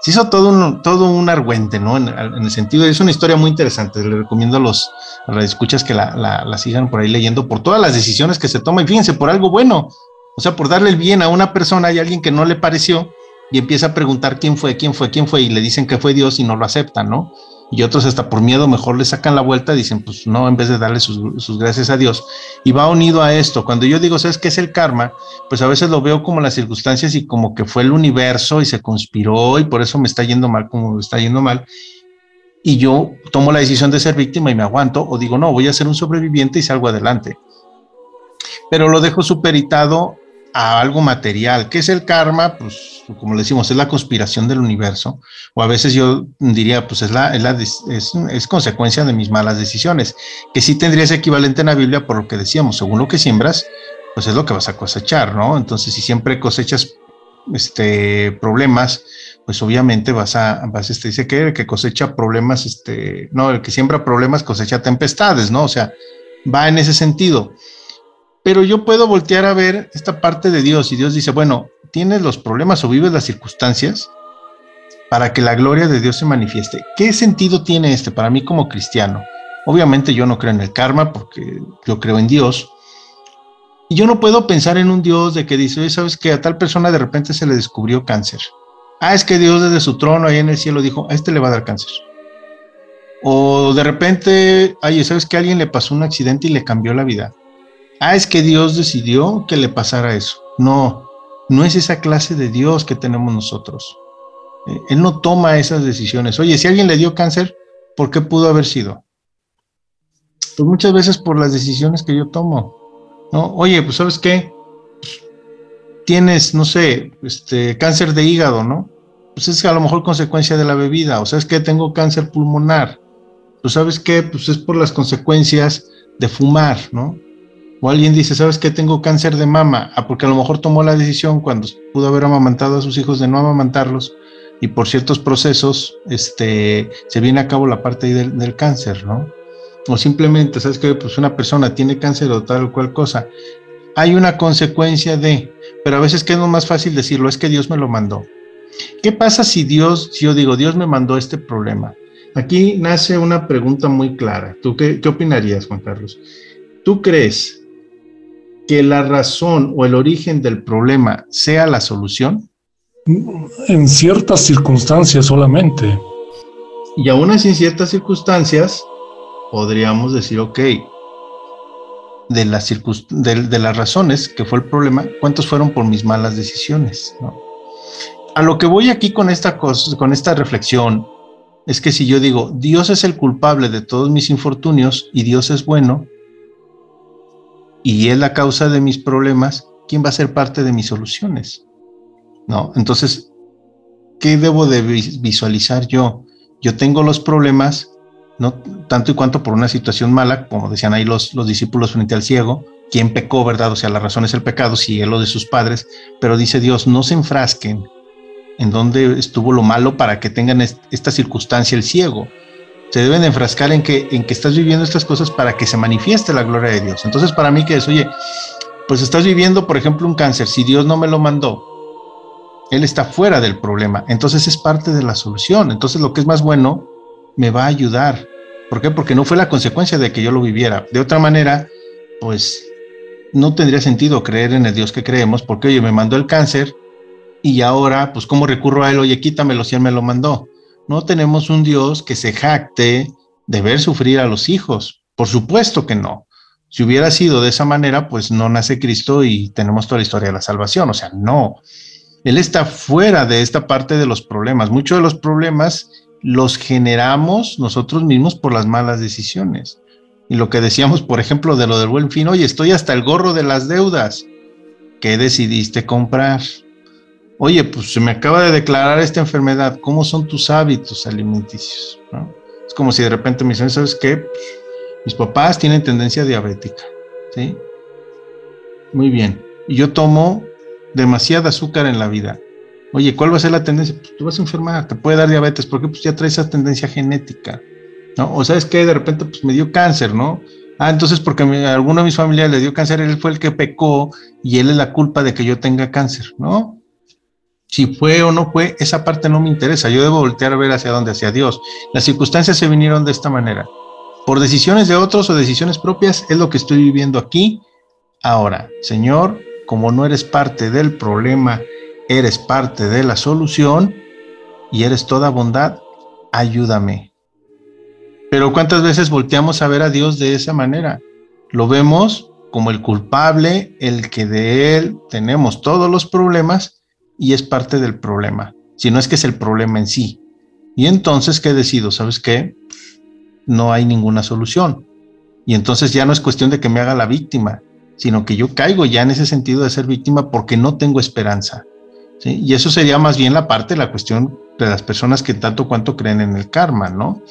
se hizo todo un, todo un argüente, ¿no? En, el sentido, es una historia muy interesante. Le recomiendo a los, a escuchas que la, la, sigan por ahí leyendo por todas las decisiones que se toman. Y fíjense, por algo bueno, o sea, por darle el bien a una persona y a alguien que no le pareció y empieza a preguntar quién fue, quién fue, quién fue, y le dicen que fue Dios y no lo aceptan, ¿no? Y otros hasta por miedo mejor le sacan la vuelta, dicen, pues no, en vez de darle sus, gracias a Dios. Y va unido a esto. Cuando yo digo, ¿sabes qué es el karma? Pues a veces lo veo como las circunstancias y como que fue el universo y se conspiró y por eso me está yendo mal como me está yendo mal. Y yo tomo la decisión de ser víctima y me aguanto o digo, no, voy a ser un sobreviviente y salgo adelante. Pero lo dejo superitado a algo material. ¿Qué es el karma? Pues, como le decimos, es la conspiración del universo. O a veces yo diría, pues es, la, es, es, consecuencia de mis malas decisiones. Que sí tendría ese equivalente en la Biblia por lo que decíamos, según lo que siembras, pues es lo que vas a cosechar, ¿no? Entonces, si siempre cosechas este, problemas, pues obviamente vas a, vas, este, dice que que cosecha problemas, este, no, el que siembra problemas cosecha tempestades, ¿no? O sea, va en ese sentido pero yo puedo voltear a ver esta parte de Dios y Dios dice, bueno, tienes los problemas o vives las circunstancias para que la gloria de Dios se manifieste. ¿Qué sentido tiene este para mí como cristiano? Obviamente yo no creo en el karma porque yo creo en Dios, Y yo no puedo pensar en un Dios de que dice, oye, ¿sabes que a tal persona de repente se le descubrió cáncer? Ah, es que Dios desde su trono ahí en el cielo dijo, a este le va a dar cáncer. O de repente, oye, ¿sabes que a alguien le pasó un accidente y le cambió la vida? Ah, es que Dios decidió que le pasara eso. No, no es esa clase de Dios que tenemos nosotros. Eh, él no toma esas decisiones. Oye, si alguien le dio cáncer, ¿por qué pudo haber sido? Pues muchas veces por las decisiones que yo tomo. ¿no? Oye, pues sabes qué, tienes, no sé, este, cáncer de hígado, ¿no? Pues es a lo mejor consecuencia de la bebida, o sabes que tengo cáncer pulmonar, pues sabes qué, pues es por las consecuencias de fumar, ¿no? O alguien dice, ¿sabes qué? Tengo cáncer de mama, ah, porque a lo mejor tomó la decisión cuando pudo haber amamantado a sus hijos de no amamantarlos y por ciertos procesos este, se viene a cabo la parte del, del cáncer, ¿no? o simplemente, ¿sabes que Pues una persona tiene cáncer o tal o cual cosa. Hay una consecuencia de, pero a veces queda más fácil decirlo, es que Dios me lo mandó. ¿Qué pasa si Dios, si yo digo, Dios me mandó este problema? Aquí nace una pregunta muy clara. ¿Tú qué, qué opinarías, Juan Carlos? ¿Tú crees que la razón o el origen del problema sea la solución? En ciertas circunstancias solamente. Y aún así en ciertas circunstancias, podríamos decir, ok, de las, de, las razones que fue el problema, ¿cuántos fueron por mis malas decisiones? A lo que voy aquí con esta, cosa, con esta reflexión es que si yo digo, Dios es el culpable de todos mis infortunios y Dios es bueno, y es la causa de mis problemas, ¿quién va a ser parte de mis soluciones? ¿No? Entonces, ¿qué debo de visualizar yo? Yo tengo los problemas, no tanto y cuanto por una situación mala, como decían ahí los, los discípulos frente al ciego, quien pecó, ¿verdad? O sea, la razón es el pecado, si él lo de sus padres, pero dice Dios, no se enfrasquen en donde estuvo lo malo para que tengan esta circunstancia el ciego. Se deben enfrascar en que, en que estás viviendo estas cosas para que se manifieste la gloria de Dios. Entonces, para mí que es, oye, pues estás viviendo, por ejemplo, un cáncer, si Dios no me lo mandó, Él está fuera del problema, entonces es parte de la solución. Entonces, lo que es más bueno, me va a ayudar ¿Por qué? Porque no fue la consecuencia de que yo lo viviera. De otra manera, pues no tendría sentido creer en el Dios que creemos, porque oye, me mandó el cáncer y ahora, pues, ¿cómo recurro a él? Oye, quítamelo si él me lo mandó. No tenemos un Dios que se jacte de ver sufrir a los hijos. Por supuesto que no. Si hubiera sido de esa manera, pues no nace Cristo y tenemos toda la historia de la salvación. O sea, no. Él está fuera de esta parte de los problemas. Muchos de los problemas los generamos nosotros mismos por las malas decisiones. Y lo que decíamos, por ejemplo, de lo del buen fin, oye, estoy hasta el gorro de las deudas. ¿Qué decidiste comprar? Oye, pues se me acaba de declarar esta enfermedad. ¿Cómo son tus hábitos alimenticios? Es como si de repente me dicen, ¿sabes qué? mis papás tienen tendencia diabética. ¿Sí? Muy bien. Y yo tomo demasiada azúcar en la vida. Oye, ¿cuál va a ser la tendencia? Pues tú vas a enfermar, te puede dar diabetes, porque pues ya traes esa tendencia genética, ¿no? O sabes que de repente pues me dio cáncer, ¿no? Ah, entonces porque a alguno de mis familiares le dio cáncer, él fue el que pecó y él es la culpa de que yo tenga cáncer, ¿no? Si fue o no fue, esa parte no me interesa. Yo debo voltear a ver hacia dónde, hacia Dios. Las circunstancias se vinieron de esta manera. Por decisiones de otros o decisiones propias, es lo que estoy viviendo aquí. Ahora, Señor, como no eres parte del problema eres parte de la solución y eres toda bondad, ayúdame. Pero ¿cuántas veces volteamos a ver a Dios de esa manera? Lo vemos como el culpable, el que de Él tenemos todos los problemas y es parte del problema, si no es que es el problema en sí. Y entonces, ¿qué decido? ¿Sabes qué? No hay ninguna solución. Y entonces ya no es cuestión de que me haga la víctima, sino que yo caigo ya en ese sentido de ser víctima porque no tengo esperanza. Y eso sería más bien la parte, la cuestión de las personas que tanto cuanto creen en el karma, ¿no?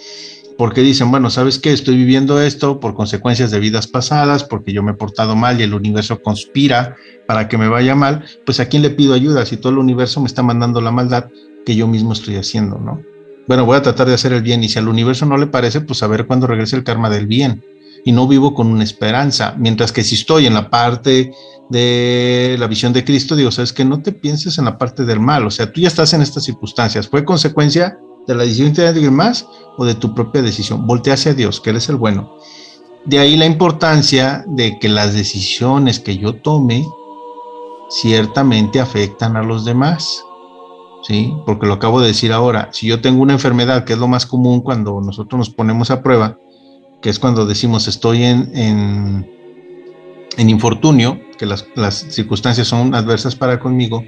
Porque dicen, bueno, ¿sabes qué? Estoy viviendo esto por consecuencias de vidas pasadas, porque yo me he portado mal y el universo conspira para que me vaya mal, pues a quién le pido ayuda si todo el universo me está mandando la maldad que yo mismo estoy haciendo, ¿no? Bueno, voy a tratar de hacer el bien y si al universo no le parece, pues a ver cuándo regrese el karma del bien. Y no vivo con una esperanza, mientras que si estoy en la parte de la visión de Cristo, digo, sabes que no te pienses en la parte del mal, o sea, tú ya estás en estas circunstancias, ¿fue consecuencia de la decisión de alguien más o de tu propia decisión? Voltea hacia Dios, que eres el bueno. De ahí la importancia de que las decisiones que yo tome ciertamente afectan a los demás. ¿Sí? Porque lo acabo de decir ahora, si yo tengo una enfermedad, que es lo más común cuando nosotros nos ponemos a prueba, que es cuando decimos estoy en, en, infortunio, que las, circunstancias son adversas para conmigo,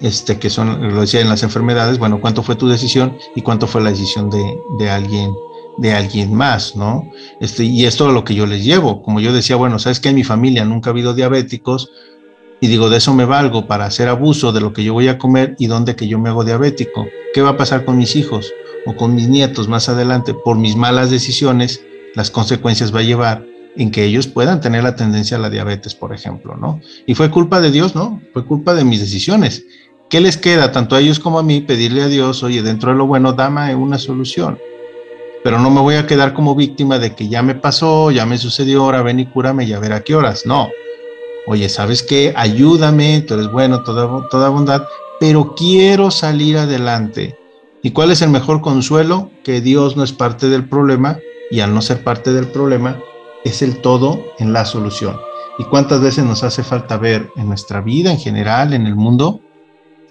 este, que son, lo decía en las enfermedades, bueno, ¿cuánto fue tu decisión y cuánto fue la decisión de, de alguien? de alguien más, ¿no? Este, y esto es lo que yo les llevo. Como yo decía, bueno, sabes que en mi familia nunca ha habido diabéticos, y digo, de eso me valgo para hacer abuso de lo que yo voy a comer y dónde que yo me hago diabético. ¿Qué va a pasar con mis hijos o con mis nietos más adelante? Por mis malas decisiones, las consecuencias va a llevar en que ellos puedan tener la tendencia a la diabetes, por ejemplo, ¿no? Y fue culpa de Dios, ¿no? Fue culpa de mis decisiones. ¿Qué les queda tanto a ellos como a mí pedirle a Dios, oye, dentro de lo bueno, dame una solución? Pero no me voy a quedar como víctima de que ya me pasó, ya me sucedió, ahora ven y cúrame y a ver a qué horas. No, oye, ¿sabes qué? Ayúdame, tú eres bueno, toda, toda bondad, pero quiero salir adelante. ¿Y cuál es el mejor consuelo? Que Dios no es parte del problema y al no ser parte del problema, es el todo en la solución. ¿Y cuántas veces nos hace falta ver en nuestra vida en general, en el mundo,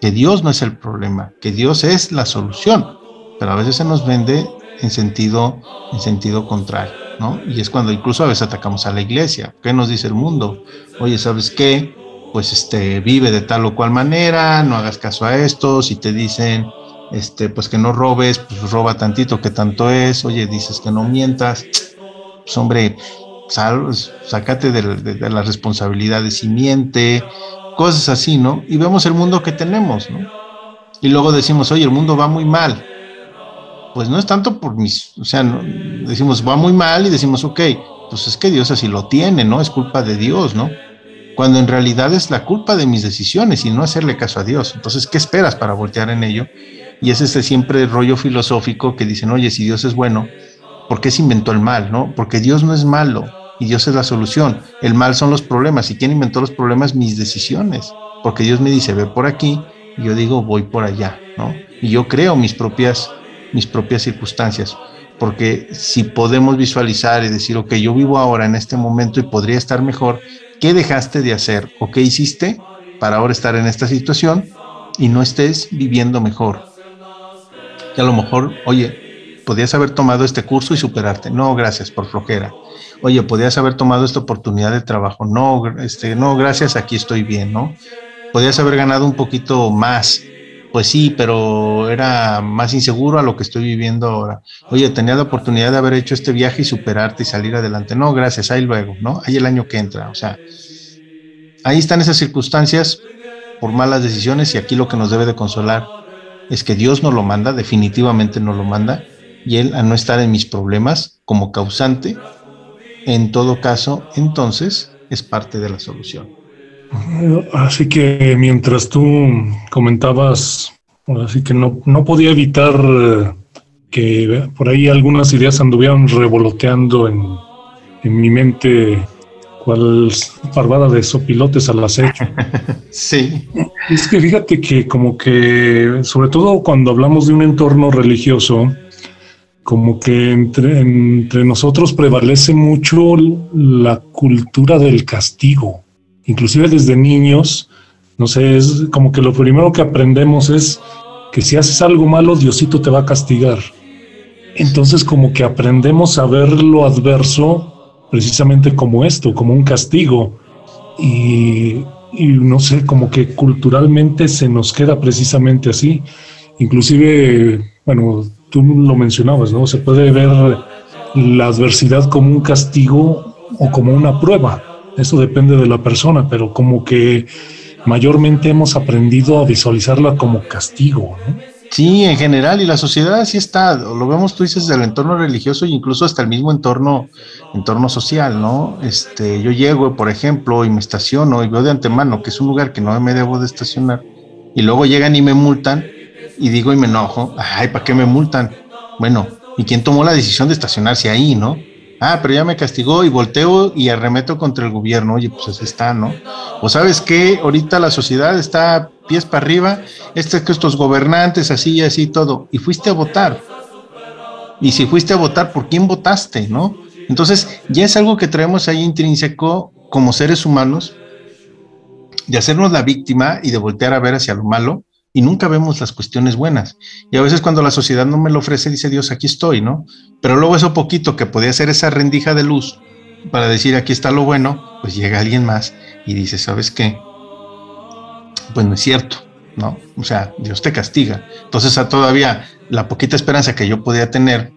que Dios no es el problema, que Dios es la solución? Pero a veces se nos vende en sentido, en sentido contrario, ¿no? Y es cuando incluso a veces atacamos a la iglesia. ¿Qué nos dice el mundo? Oye, ¿sabes qué? Pues este, vive de tal o cual manera, no hagas caso a esto, si te dicen, este, pues que no robes, pues roba tantito que tanto es, oye, dices que no mientas, pues hombre, sal, sácate de, de las responsabilidades y miente, cosas así, ¿no? Y vemos el mundo que tenemos, ¿no? Y luego decimos, oye, el mundo va muy mal, pues no es tanto por mis, o sea, decimos va muy mal y decimos, ok, pues es que Dios así lo tiene, ¿no? Es culpa de Dios, ¿no? Cuando en realidad es la culpa de mis decisiones y no hacerle caso a Dios. Entonces, ¿qué esperas para voltear en ello? Y es ese siempre rollo filosófico que dicen, oye, si Dios es bueno, ¿por qué se inventó el mal, no? Porque Dios no es malo y Dios es la solución. El mal son los problemas. ¿Y quién inventó los problemas? Mis decisiones. Porque Dios me dice, ve por aquí, y yo digo, voy por allá, ¿no? Y yo creo mis propias mis propias circunstancias. Porque si podemos visualizar y decir, ok, yo vivo ahora en este momento y podría estar mejor, ¿qué dejaste de hacer o qué hiciste para ahora estar en esta situación y no estés viviendo mejor? Que a lo mejor, oye, podías haber tomado este curso y superarte. No, gracias por flojera. Oye, podías haber tomado esta oportunidad de trabajo. No, este, no, gracias, aquí estoy bien, ¿no? Podías haber ganado un poquito más pues sí, pero era más inseguro a lo que estoy viviendo ahora. Oye, tenía la oportunidad de haber hecho este viaje y superarte y salir adelante. No, gracias, ahí luego, ¿no? Ahí el año que entra. O sea, ahí están esas circunstancias por malas decisiones y aquí lo que nos debe de consolar es que Dios nos lo manda, definitivamente nos lo manda, y Él a no estar en mis problemas como causante, en todo caso, entonces es parte de la solución. Así que mientras tú comentabas, así que no, podía evitar eh, que por ahí algunas ideas anduvieran revoloteando en, en mi mente cual parvada de sopilotes al acecho. Sí. Es que fíjate que como que, sobre todo cuando hablamos de un entorno religioso, como que entre, entre nosotros prevalece mucho la cultura del castigo inclusive desde niños, no sé, es como que lo primero que aprendemos es que si haces algo malo, Diosito te va a castigar. Entonces como que aprendemos a ver lo adverso precisamente como esto, como un castigo. Y, y no sé, como que culturalmente se nos queda precisamente así. Inclusive, bueno, tú lo mencionabas, ¿no? Se puede ver la adversidad como un castigo o como una prueba eso depende de la persona, pero como que mayormente hemos aprendido a visualizarla como castigo, ¿no? Sí, en general, y la sociedad así está, lo vemos tú dices del entorno religioso e incluso hasta el mismo entorno, entorno social, ¿no? Este, yo llego, por ejemplo, y me estaciono y veo de antemano que es un lugar que no me debo de estacionar, y luego llegan y me multan, y digo y me enojo, ay, ¿para qué me multan? Bueno, ¿y quién tomó la decisión de estacionarse ahí, no? Ah, pero ya me castigó y volteo y arremeto contra el gobierno. Oye, pues así está, ¿no? O sabes que ahorita la sociedad está pies para arriba, este, estos gobernantes así y así todo, y fuiste a votar. Y si fuiste a votar, ¿por quién votaste, no? Entonces, ya es algo que traemos ahí intrínseco como seres humanos, de hacernos la víctima y de voltear a ver hacia lo malo, y nunca vemos las cuestiones buenas. Y a veces cuando la sociedad no me lo ofrece, dice Dios, aquí estoy, ¿no? Pero luego eso poquito que podía ser esa rendija de luz para decir aquí está lo bueno, pues llega alguien más y dice, ¿sabes qué? Pues no es cierto, ¿no? O sea, Dios te castiga. Entonces a todavía la poquita esperanza que yo podía tener,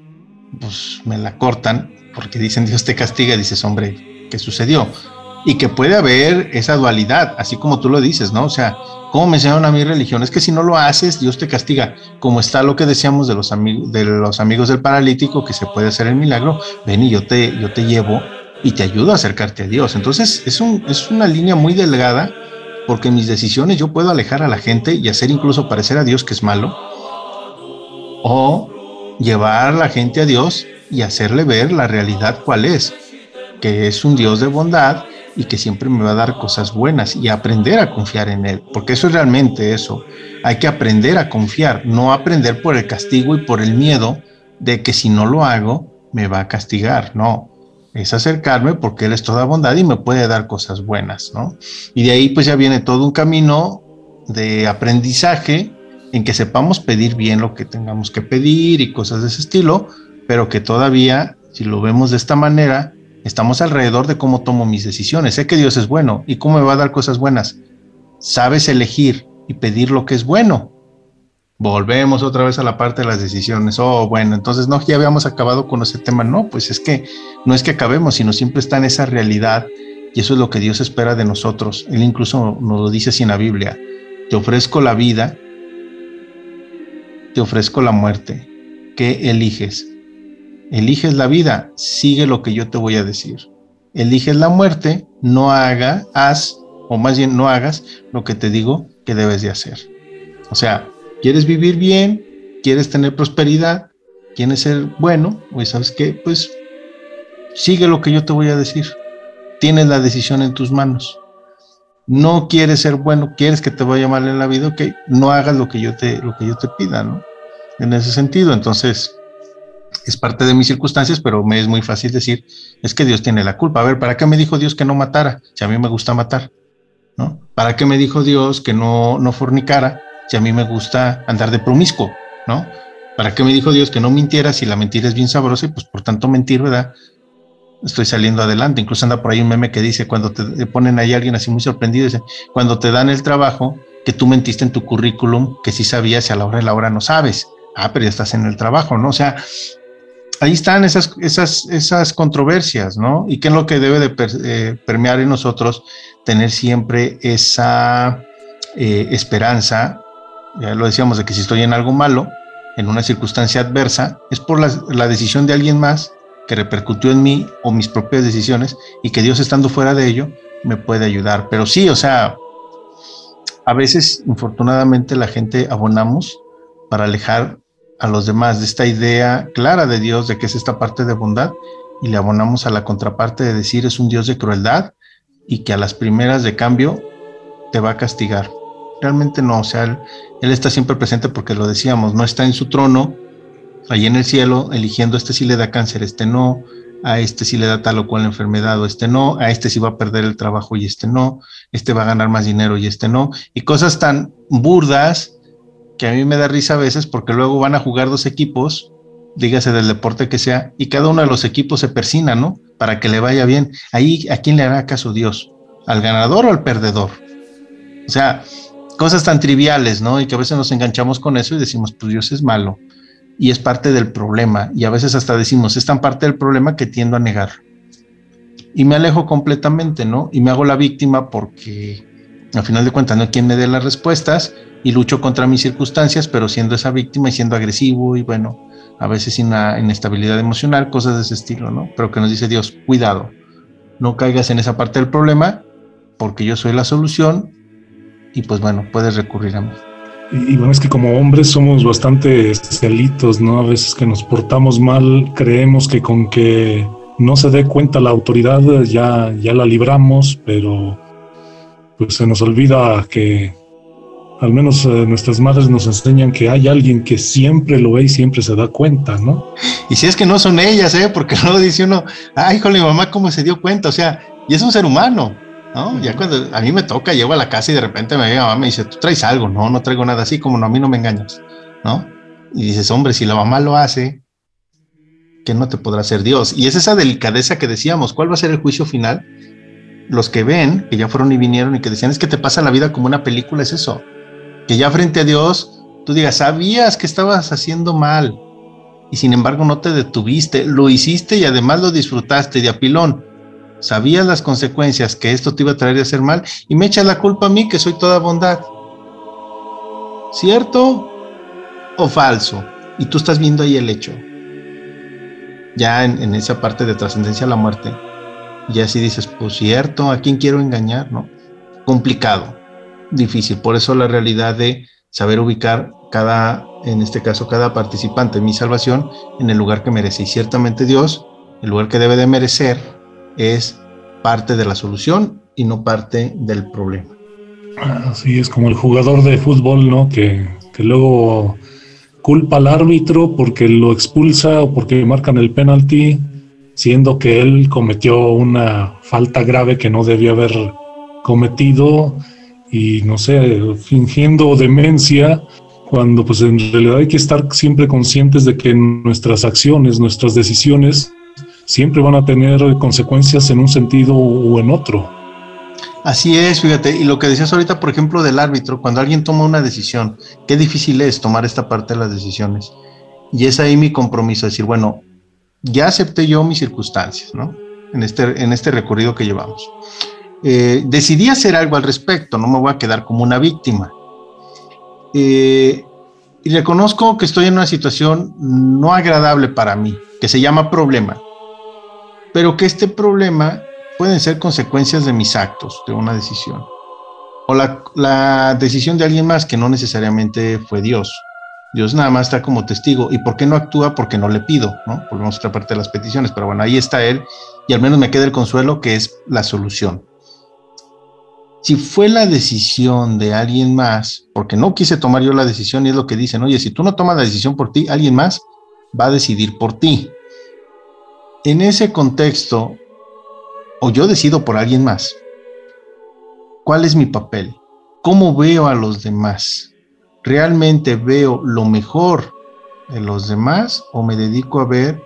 pues me la cortan porque dicen Dios te castiga y dices, hombre, ¿qué sucedió? Y que puede haber esa dualidad, así como tú lo dices, ¿no? O sea, ¿Cómo me enseñaron a mi religión? Es que si no lo haces, Dios te castiga. Como está lo que decíamos de los, de los amigos del paralítico, que se puede hacer el milagro, ven y yo te, yo te llevo y te ayudo a acercarte a Dios. Entonces, es, un, es una línea muy delgada, porque mis decisiones yo puedo alejar a la gente y hacer incluso parecer a Dios que es malo, o llevar a la gente a Dios y hacerle ver la realidad cuál es, que es un Dios de bondad y que siempre me va a dar cosas buenas y aprender a confiar en Él, porque eso es realmente eso. Hay que aprender a confiar, no aprender por el castigo y por el miedo de que si no lo hago me va a castigar, no. Es acercarme porque Él es toda bondad y me puede dar cosas buenas, ¿no? Y de ahí pues ya viene todo un camino de aprendizaje en que sepamos pedir bien lo que tengamos que pedir y cosas de ese estilo, pero que todavía, si lo vemos de esta manera, Estamos alrededor de cómo tomo mis decisiones. Sé que Dios es bueno y cómo me va a dar cosas buenas. Sabes elegir y pedir lo que es bueno. Volvemos otra vez a la parte de las decisiones. Oh, bueno, entonces no, ya habíamos acabado con ese tema. No, pues es que no es que acabemos, sino siempre está en esa realidad y eso es lo que Dios espera de nosotros. Él incluso nos lo dice así en la Biblia. Te ofrezco la vida, te ofrezco la muerte. ¿Qué eliges? Eliges la vida, sigue lo que yo te voy a decir. Eliges la muerte, no haga, haz, o más bien no hagas lo que te digo que debes de hacer. O sea, quieres vivir bien, quieres tener prosperidad, quieres ser bueno, pues sabes qué, pues sigue lo que yo te voy a decir. Tienes la decisión en tus manos. No quieres ser bueno, quieres que te vaya mal en la vida, ok, no hagas lo que yo te, lo que yo te pida, ¿no? En ese sentido, entonces, es parte de mis circunstancias, pero me es muy fácil decir, es que Dios tiene la culpa. A ver, ¿para qué me dijo Dios que no matara? Si a mí me gusta matar, ¿no? ¿Para qué me dijo Dios que no, no fornicara? Si a mí me gusta andar de promiscuo, ¿no? ¿Para qué me dijo Dios que no mintiera si la mentira es bien sabrosa y pues por tanto mentir, ¿verdad? Estoy saliendo adelante. Incluso anda por ahí un meme que dice, cuando te ponen ahí alguien así muy sorprendido, dice, cuando te dan el trabajo, que tú mentiste en tu currículum, que sí sabías y a la hora de la hora no sabes. Ah, pero ya estás en el trabajo, ¿no? O sea, ahí están esas, esas, esas controversias, ¿no? Y qué es lo que debe de eh, permear en nosotros, tener siempre esa eh, esperanza, ya lo decíamos, de que si estoy en algo malo, en una circunstancia adversa, es por la, la decisión de alguien más que repercutió en mí o mis propias decisiones y que Dios estando fuera de ello me puede ayudar. Pero sí, o sea, a veces, infortunadamente, la gente abonamos para alejar a los demás de esta idea clara de Dios de que es esta parte de bondad y le abonamos a la contraparte de decir es un Dios de crueldad y que a las primeras de cambio te va a castigar. Realmente no, o sea, él, está siempre presente porque lo decíamos, no está en su trono, ahí en el cielo, eligiendo este sí le da cáncer, este no, a este sí le da tal o cual enfermedad o este no, a este sí va a perder el trabajo y este no, este va a ganar más dinero y este no, y cosas tan burdas que a mí me da risa a veces porque luego van a jugar dos equipos, dígase del deporte que sea, y cada uno de los equipos se persina, ¿no? Para que le vaya bien. Ahí, ¿a quién le hará caso Dios? ¿Al ganador o al perdedor? O sea, cosas tan triviales, ¿no? Y que a veces nos enganchamos con eso y decimos, pues Dios es malo. Y es parte del problema. Y a veces hasta decimos, es tan parte del problema que tiendo a negar. Y me alejo completamente, ¿no? Y me hago la víctima porque, al final de cuentas, no hay quien me dé las respuestas y lucho contra mis circunstancias, pero siendo esa víctima y siendo agresivo y bueno, a veces sin una inestabilidad emocional, cosas de ese estilo, ¿no? Pero que nos dice Dios, cuidado, no caigas en esa parte del problema, porque yo soy la solución y pues bueno, puedes recurrir a mí. Y, bueno, es que como hombres somos bastante celitos, ¿no? A veces que nos portamos mal, creemos que con que no se dé cuenta la autoridad ya, ya la libramos, pero pues se nos olvida que al menos eh, nuestras madres nos enseñan que hay alguien que siempre lo ve y siempre se da cuenta, ¿no? y si es que no son ellas, ¿eh? Porque luego dice uno, ay, con mi mamá, ¿cómo se dio cuenta? O sea, y es un ser humano, ¿no? Ya cuando a mí me toca, llego a la casa y de repente me mamá me dice, ¿tú traes algo? No, no traigo nada así, como no, a mí no me engañas, ¿no? Y dices, hombre, si la mamá lo hace, ¿qué no te podrá hacer Dios? Y es esa delicadeza que decíamos, ¿cuál va a ser el juicio final? Los que ven, que ya fueron y vinieron y que decían, es que te pasa la vida como una película, es eso. Que ya frente a Dios, tú digas, sabías que estabas haciendo mal y sin embargo no te detuviste, lo hiciste y además lo disfrutaste de apilón. Sabías las consecuencias que esto te iba a traer de hacer mal y me echas la culpa a mí que soy toda bondad. ¿Cierto o falso? Y tú estás viendo ahí el hecho. Ya en, esa parte de trascendencia a la muerte. Y así dices, pues cierto, ¿a quién quiero engañar? ¿No? Complicado, difícil. Por eso la realidad de saber ubicar cada, en este caso, cada participante mi salvación en el lugar que merece. Y ciertamente Dios, el lugar que debe de merecer, es parte de la solución y no parte del problema. Así es como el jugador de fútbol, ¿no? Que, que luego culpa al árbitro porque lo expulsa o porque marcan el penalti, siendo que él cometió una falta grave que no debía haber cometido y no sé, fingiendo demencia, cuando pues en realidad hay que estar siempre conscientes de que nuestras acciones, nuestras decisiones siempre van a tener consecuencias en un sentido o en otro. Así es, fíjate, y lo que decías ahorita, por ejemplo, del árbitro, cuando alguien toma una decisión, qué difícil es tomar esta parte de las decisiones. Y es ahí mi compromiso, decir, bueno, ya acepté yo mis circunstancias, ¿no? En este, en este recorrido que llevamos. Eh, decidí hacer algo al respecto, no me voy a quedar como una víctima. Eh, y reconozco que estoy en una situación no agradable para mí, que se llama problema pero que este problema pueden ser consecuencias de mis actos, de una decisión, o la, decisión de alguien más que no necesariamente fue Dios. Dios nada más está como testigo. ¿Y por qué no actúa? Porque no le pido, ¿no? Volvemos a otra parte de las peticiones, pero bueno, ahí está Él y al menos me queda el consuelo que es la solución. Si fue la decisión de alguien más, porque no quise tomar yo la decisión y es lo que dicen, oye, si tú no tomas la decisión por ti, alguien más va a decidir por ti en ese contexto, o yo decido por alguien más, ¿cuál es mi papel? ¿Cómo veo a los demás? ¿Realmente veo lo mejor de los demás o me dedico a ver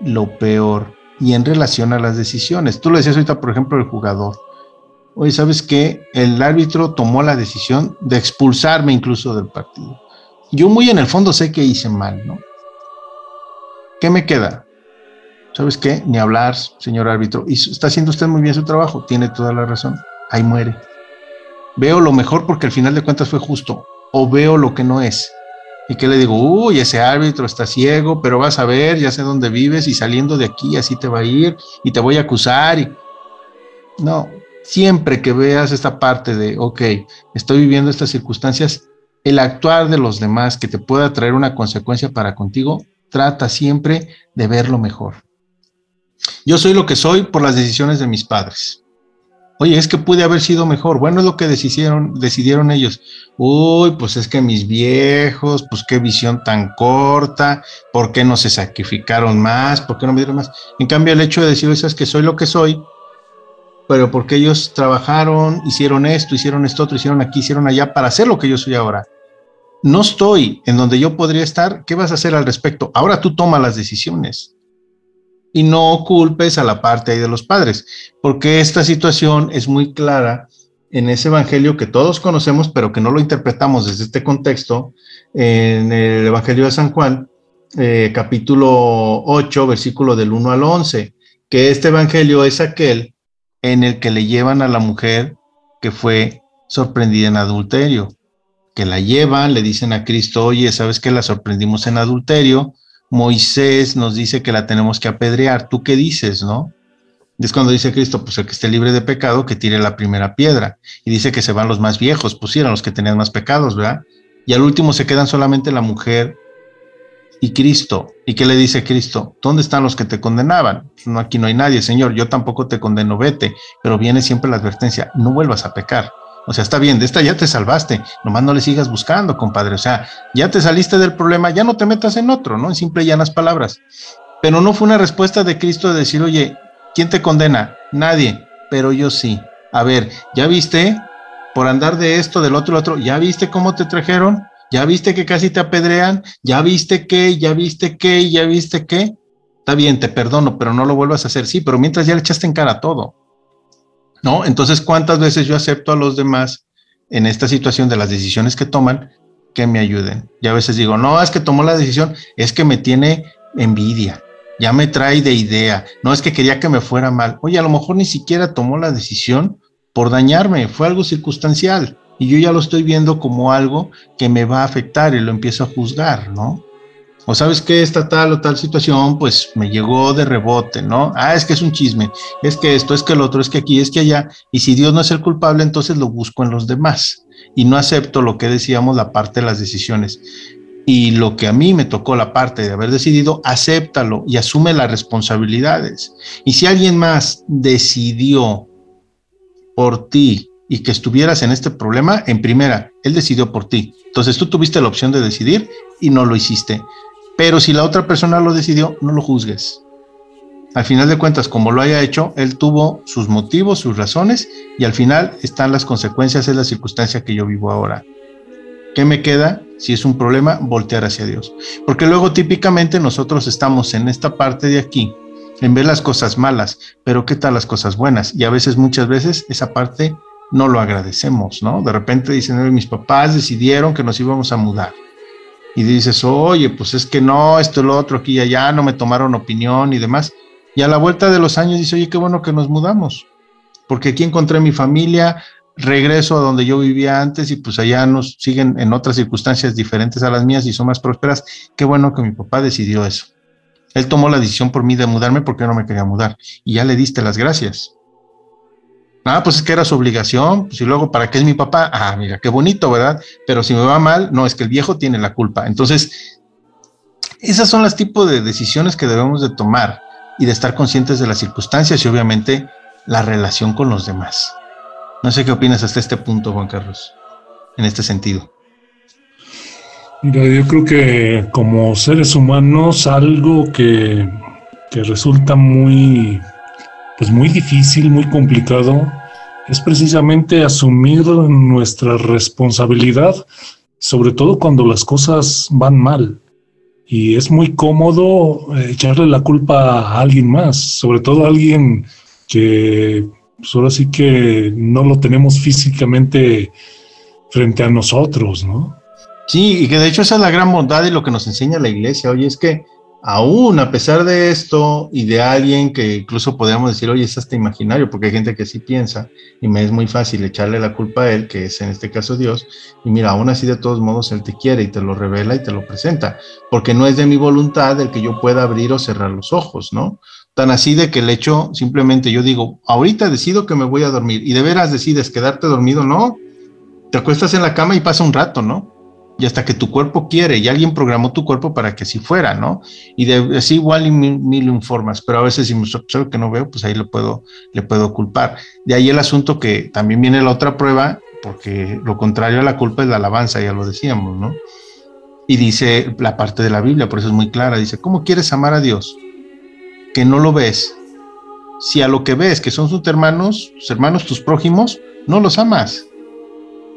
lo peor? Y en relación a las decisiones. Tú lo decías ahorita, por ejemplo, el jugador. Oye, ¿sabes qué? El árbitro tomó la decisión de expulsarme incluso del partido. Yo muy en el fondo sé que hice mal, ¿no? ¿Qué me queda? ¿sabes qué? Ni hablar, señor árbitro. Está haciendo usted muy bien su trabajo, tiene toda la razón. Ahí muere. Veo lo mejor porque al final de cuentas fue justo, o veo lo que no es. Y que le digo, uy, ese árbitro está ciego, pero vas a ver, ya sé dónde vives y saliendo de aquí así te va a ir y te voy a acusar. Y... No, siempre que veas esta parte de, ok, estoy viviendo estas circunstancias, el actuar de los demás que te pueda traer una consecuencia para contigo, trata siempre de verlo mejor. Yo soy lo que soy por las decisiones de mis padres. Oye, es que pude haber sido mejor. Bueno, es lo que decidieron, decidieron ellos. Uy, pues es que mis viejos, pues qué visión tan corta, ¿por qué no se sacrificaron más? ¿Por qué no me dieron más? En cambio, el hecho de decir, es que soy lo que soy, pero porque ellos trabajaron, hicieron esto, hicieron esto otro, hicieron aquí, hicieron allá para hacer lo que yo soy ahora. No estoy en donde yo podría estar, ¿qué vas a hacer al respecto? Ahora tú toma las decisiones y no culpes a la parte ahí de los padres, porque esta situación es muy clara en ese evangelio que todos conocemos, pero que no lo interpretamos desde este contexto, en el evangelio de San Juan, eh, capítulo 8, versículo del 1 al 11, que este evangelio es aquel en el que le llevan a la mujer que fue sorprendida en adulterio, que la llevan, le dicen a Cristo, oye, ¿sabes que la sorprendimos en adulterio? Moisés nos dice que la tenemos que apedrear. ¿Tú qué dices, no? Es cuando dice Cristo, pues el que esté libre de pecado, que tire la primera piedra. Y dice que se van los más viejos, pues eran los que tenían más pecados, ¿verdad? Y al último se quedan solamente la mujer y Cristo. ¿Y qué le dice Cristo? ¿Dónde están los que te condenaban? Pues, no, aquí no hay nadie, Señor, yo tampoco te condeno, vete. Pero viene siempre la advertencia, no vuelvas a pecar. O sea, está bien, de esta ya te salvaste, nomás no le sigas buscando, compadre. O sea, ya te saliste del problema, ya no te metas en otro, ¿no? En simple y llanas palabras. Pero no fue una respuesta de Cristo de decir, oye, ¿quién te condena? Nadie, pero yo sí. A ver, ¿ya viste? Por andar de esto, del otro, del otro, ¿ya viste cómo te trajeron? ¿Ya viste que casi te apedrean? ¿Ya viste qué? ¿Ya viste qué? ¿Ya viste qué? Está bien, te perdono, pero no lo vuelvas a hacer. Sí, pero mientras ya le echaste en cara todo. ¿No? Entonces, ¿cuántas veces yo acepto a los demás en esta situación de las decisiones que toman que me ayuden? Y a veces digo, no, es que tomó la decisión, es que me tiene envidia, ya me trae de idea, no es que quería que me fuera mal. Oye, a lo mejor ni siquiera tomó la decisión por dañarme, fue algo circunstancial y yo ya lo estoy viendo como algo que me va a afectar y lo empiezo a juzgar, ¿no? O sabes que esta tal o tal situación, pues me llegó de rebote, ¿no? Ah, es que es un chisme, es que esto, es que el otro, es que aquí, es que allá, y si Dios no es el culpable, entonces lo busco en los demás y no acepto lo que decíamos, la parte de las decisiones. Y lo que a mí me tocó la parte de haber decidido, acéptalo y asume las responsabilidades. Y si alguien más decidió por ti y que estuvieras en este problema, en primera, él decidió por ti. Entonces tú tuviste la opción de decidir y no lo hiciste. Pero si la otra persona lo decidió, no lo juzgues. Al final de cuentas, como lo haya hecho, él tuvo sus motivos, sus razones, y al final están las consecuencias, es la circunstancia que yo vivo ahora. ¿Qué me queda? Si es un problema, voltear hacia Dios. Porque luego típicamente nosotros estamos en esta parte de aquí, en ver las cosas malas, pero ¿qué tal las cosas buenas? Y a veces, muchas veces, esa parte no lo agradecemos, ¿no? De repente dicen, mis papás decidieron que nos íbamos a mudar y dices, oye, pues es que no, esto, lo otro, aquí y allá, no me tomaron opinión y demás. Y a la vuelta de los años dice, oye, qué bueno que nos mudamos, porque aquí encontré mi familia, regreso a donde yo vivía antes y pues allá nos siguen en otras circunstancias diferentes a las mías y son más prósperas. Qué bueno que mi papá decidió eso. Él tomó la decisión por mí de mudarme porque no me quería mudar y ya le diste las gracias. Ah, pues es que era su obligación, pues y luego, ¿para qué es mi papá? Ah, mira, qué bonito, ¿verdad? Pero si me va mal, no, es que el viejo tiene la culpa. Entonces, esas son las tipos de decisiones que debemos de tomar y de estar conscientes de las circunstancias y obviamente la relación con los demás. No sé qué opinas hasta este punto, Juan Carlos, en este sentido. Mira, yo creo que como seres humanos algo que, que resulta muy pues muy difícil, muy complicado, es precisamente asumir nuestra responsabilidad, sobre todo cuando las cosas van mal. Y es muy cómodo eh, echarle la culpa a alguien más, sobre todo a alguien que pues ahora sí que no lo tenemos físicamente frente a nosotros, ¿no? Sí, y que de hecho esa es la gran bondad y lo que nos enseña la iglesia. Oye, es que aún a pesar de esto y de alguien que incluso podríamos decir, oye, es hasta imaginario, porque hay gente que sí piensa y me es muy fácil echarle la culpa a él, que es en este caso Dios, y mira, aún así de todos modos él te quiere y te lo revela y te lo presenta, porque no es de mi voluntad el que yo pueda abrir o cerrar los ojos, ¿no? Tan así de que el hecho, simplemente yo digo, ahorita decido que me voy a dormir y de veras decides quedarte dormido, ¿no? Te acuestas en la cama y pasa un rato, ¿no? Y hasta que tu cuerpo quiere y alguien programó tu cuerpo para que así fuera, ¿no? Y de, así igual y mil, mil, informas, pero a veces si me observo que no veo, pues ahí le puedo, le puedo culpar. De ahí el asunto que también viene la otra prueba, porque lo contrario a la culpa es la alabanza, ya lo decíamos, ¿no? Y dice la parte de la Biblia, por eso es muy clara, dice, ¿cómo quieres amar a Dios? Que no lo ves. Si a lo que ves, que son sus hermanos, tus hermanos, tus prójimos, no los amas.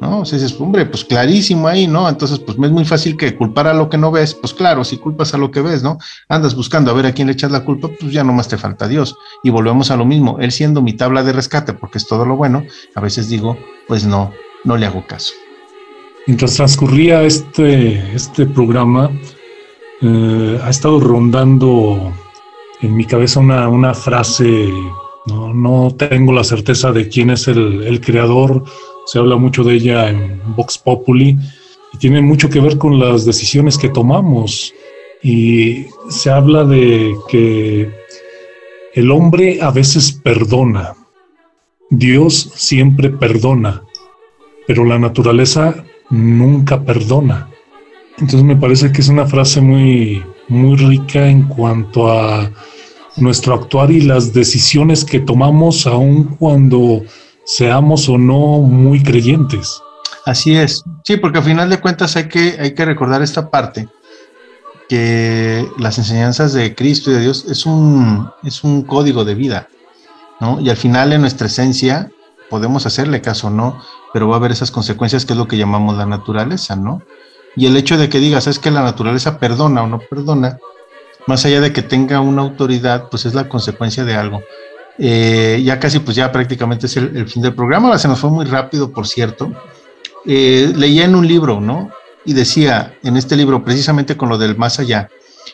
¿No? O sea, dices, hombre, pues clarísimo ahí, ¿no? Entonces, pues es muy fácil que culpar a lo que no ves, pues claro, si culpas a lo que ves, ¿no? Andas buscando a ver a quién le echas la culpa, pues ya nomás te falta Dios. Y volvemos a lo mismo, él siendo mi tabla de rescate, porque es todo lo bueno, a veces digo, pues no, no le hago caso. Mientras transcurría este, este programa, eh, ha estado rondando en mi cabeza una, frase, ¿no? no tengo la certeza de quién es el, el creador, se habla mucho de ella en Vox Populi y tiene mucho que ver con las decisiones que tomamos. Y se habla de que el hombre a veces perdona, Dios siempre perdona, pero la naturaleza nunca perdona. Entonces me parece que es una frase muy, muy rica en cuanto a nuestro actuar y las decisiones que tomamos, aun cuando seamos o no muy creyentes. Así es, sí, porque al final de cuentas hay que, hay que recordar esta parte, que las enseñanzas de Cristo y de Dios es un, es un código de vida, ¿no? Y al final en nuestra esencia podemos hacerle caso o no, pero va a haber esas consecuencias que es lo que llamamos la naturaleza, ¿no? Y el hecho de que digas, es que la naturaleza perdona o no perdona, más allá de que tenga una autoridad, pues es la consecuencia de algo. Eh, ya casi, pues ya prácticamente es el, fin del programa, se nos fue muy rápido, por cierto. Eh, leía en un libro, ¿no? Y decía en este libro, precisamente con lo del más allá,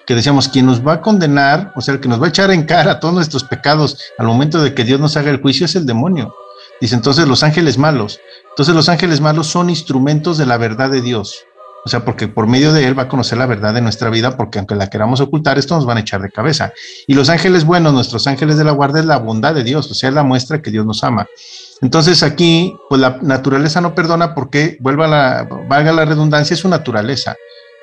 que decíamos, quien nos va a condenar, o sea, el que nos va a echar en cara todos nuestros pecados al momento de que Dios nos haga el juicio es el demonio. Dice entonces los ángeles malos. Entonces los ángeles malos son instrumentos de la verdad de Dios. O sea, porque por medio de él va a conocer la verdad de nuestra vida, porque aunque la queramos ocultar, esto nos van a echar de cabeza. Y los ángeles buenos, nuestros ángeles de la guarda, es la bondad de Dios, o sea, es la muestra que Dios nos ama. Entonces aquí, pues la naturaleza no perdona porque, vuelva la, valga la redundancia, es su naturaleza.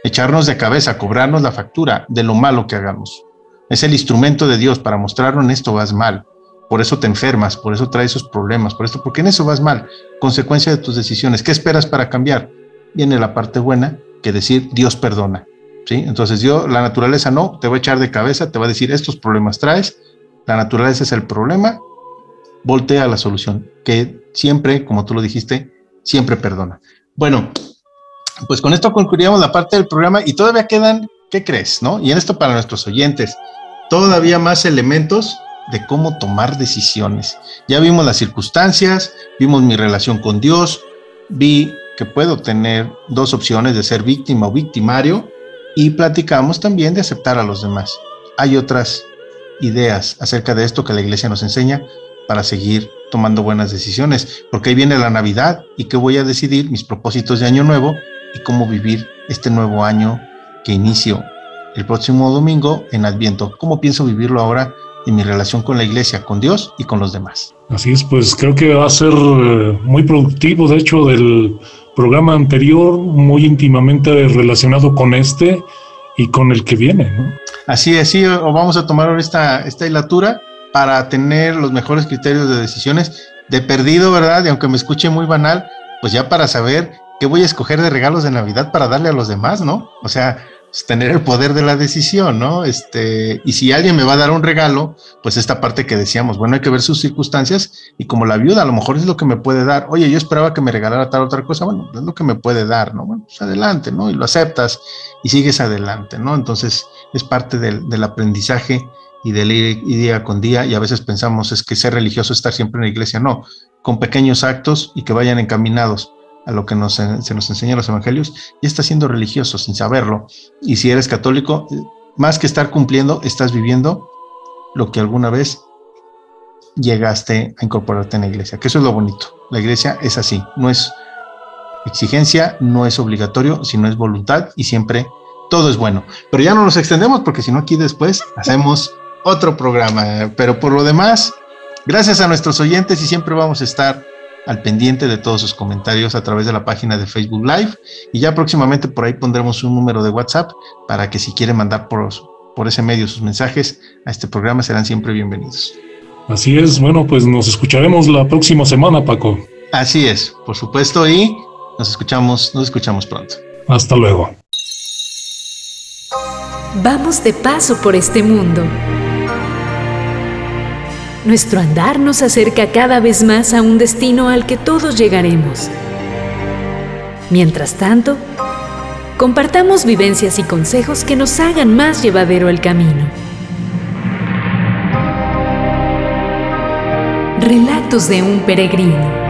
Echarnos de cabeza, cobrarnos la factura de lo malo que hagamos. Es el instrumento de Dios para mostrarnos en esto vas mal. Por eso te enfermas, por eso traes esos problemas, por esto, porque en eso vas mal. Consecuencia de tus decisiones. ¿Qué esperas para cambiar? Viene la parte buena, que decir Dios perdona. ¿sí? Entonces Dios, la naturaleza no, te va a echar de cabeza, te va a decir estos problemas traes, la naturaleza es el problema, voltea a la solución, que siempre, como tú lo dijiste, siempre perdona. Bueno, pues con esto concluiríamos la parte del programa y todavía quedan, ¿qué crees? ¿No? Y en esto para nuestros oyentes, todavía más elementos de cómo tomar decisiones. Ya vimos las circunstancias, vimos mi relación con Dios, vi que puedo tener dos opciones de ser víctima o victimario y platicamos también de aceptar a los demás. Hay otras ideas acerca de esto que la iglesia nos enseña para seguir tomando buenas decisiones, porque ahí viene la Navidad y que voy a decidir mis propósitos de año nuevo y cómo vivir este nuevo año que inicio el próximo domingo en Adviento. ¿Cómo pienso vivirlo ahora en mi relación con la iglesia, con Dios y con los demás? Así es, pues creo que va a ser eh, muy productivo, de hecho, del programa anterior, muy íntimamente relacionado con este y con el que viene, ¿no? Así es, sí, o vamos a tomar esta, esta hilatura para tener los mejores criterios de decisiones de perdido, ¿verdad? Y aunque me escuche muy banal, pues ya para saber qué voy a escoger de regalos de Navidad para darle a los demás, ¿no? O sea, tener el poder de la decisión, ¿no? Este, y si alguien me va a dar un regalo, pues esta parte que decíamos, bueno, hay que ver sus circunstancias y como la viuda a lo mejor es lo que me puede dar. Oye, yo esperaba que me regalara tal otra cosa, bueno, es lo que me puede dar, ¿no? Bueno, pues adelante, ¿no? Y lo aceptas y sigues adelante, ¿no? Entonces es parte del, del aprendizaje y del ir día con día y a veces pensamos es que ser religioso es estar siempre en la iglesia, no, con pequeños actos y que vayan encaminados a lo que nos, se nos enseña los evangelios, y estás siendo religioso sin saberlo. Y si eres católico, más que estar cumpliendo, estás viviendo lo que alguna vez llegaste a incorporarte en la iglesia, que eso es lo bonito. La iglesia es así, no es exigencia, no es obligatorio, sino es voluntad y siempre todo es bueno. Pero ya no nos extendemos porque si no aquí después hacemos otro programa. Pero por lo demás, gracias a nuestros oyentes y siempre vamos a estar al pendiente de todos sus comentarios a través de la página de Facebook Live y ya próximamente por ahí pondremos un número de WhatsApp para que si quieren mandar por, por ese medio sus mensajes a este programa serán siempre bienvenidos. Así es, bueno, pues nos escucharemos la próxima semana, Paco. Así es, por supuesto, y nos escuchamos, nos escuchamos pronto. Hasta luego. Vamos de paso por este mundo. Nuestro andar nos acerca cada vez más a un destino al que todos llegaremos. Mientras tanto, compartamos vivencias y consejos que nos hagan más llevadero el camino. Relatos de un peregrino.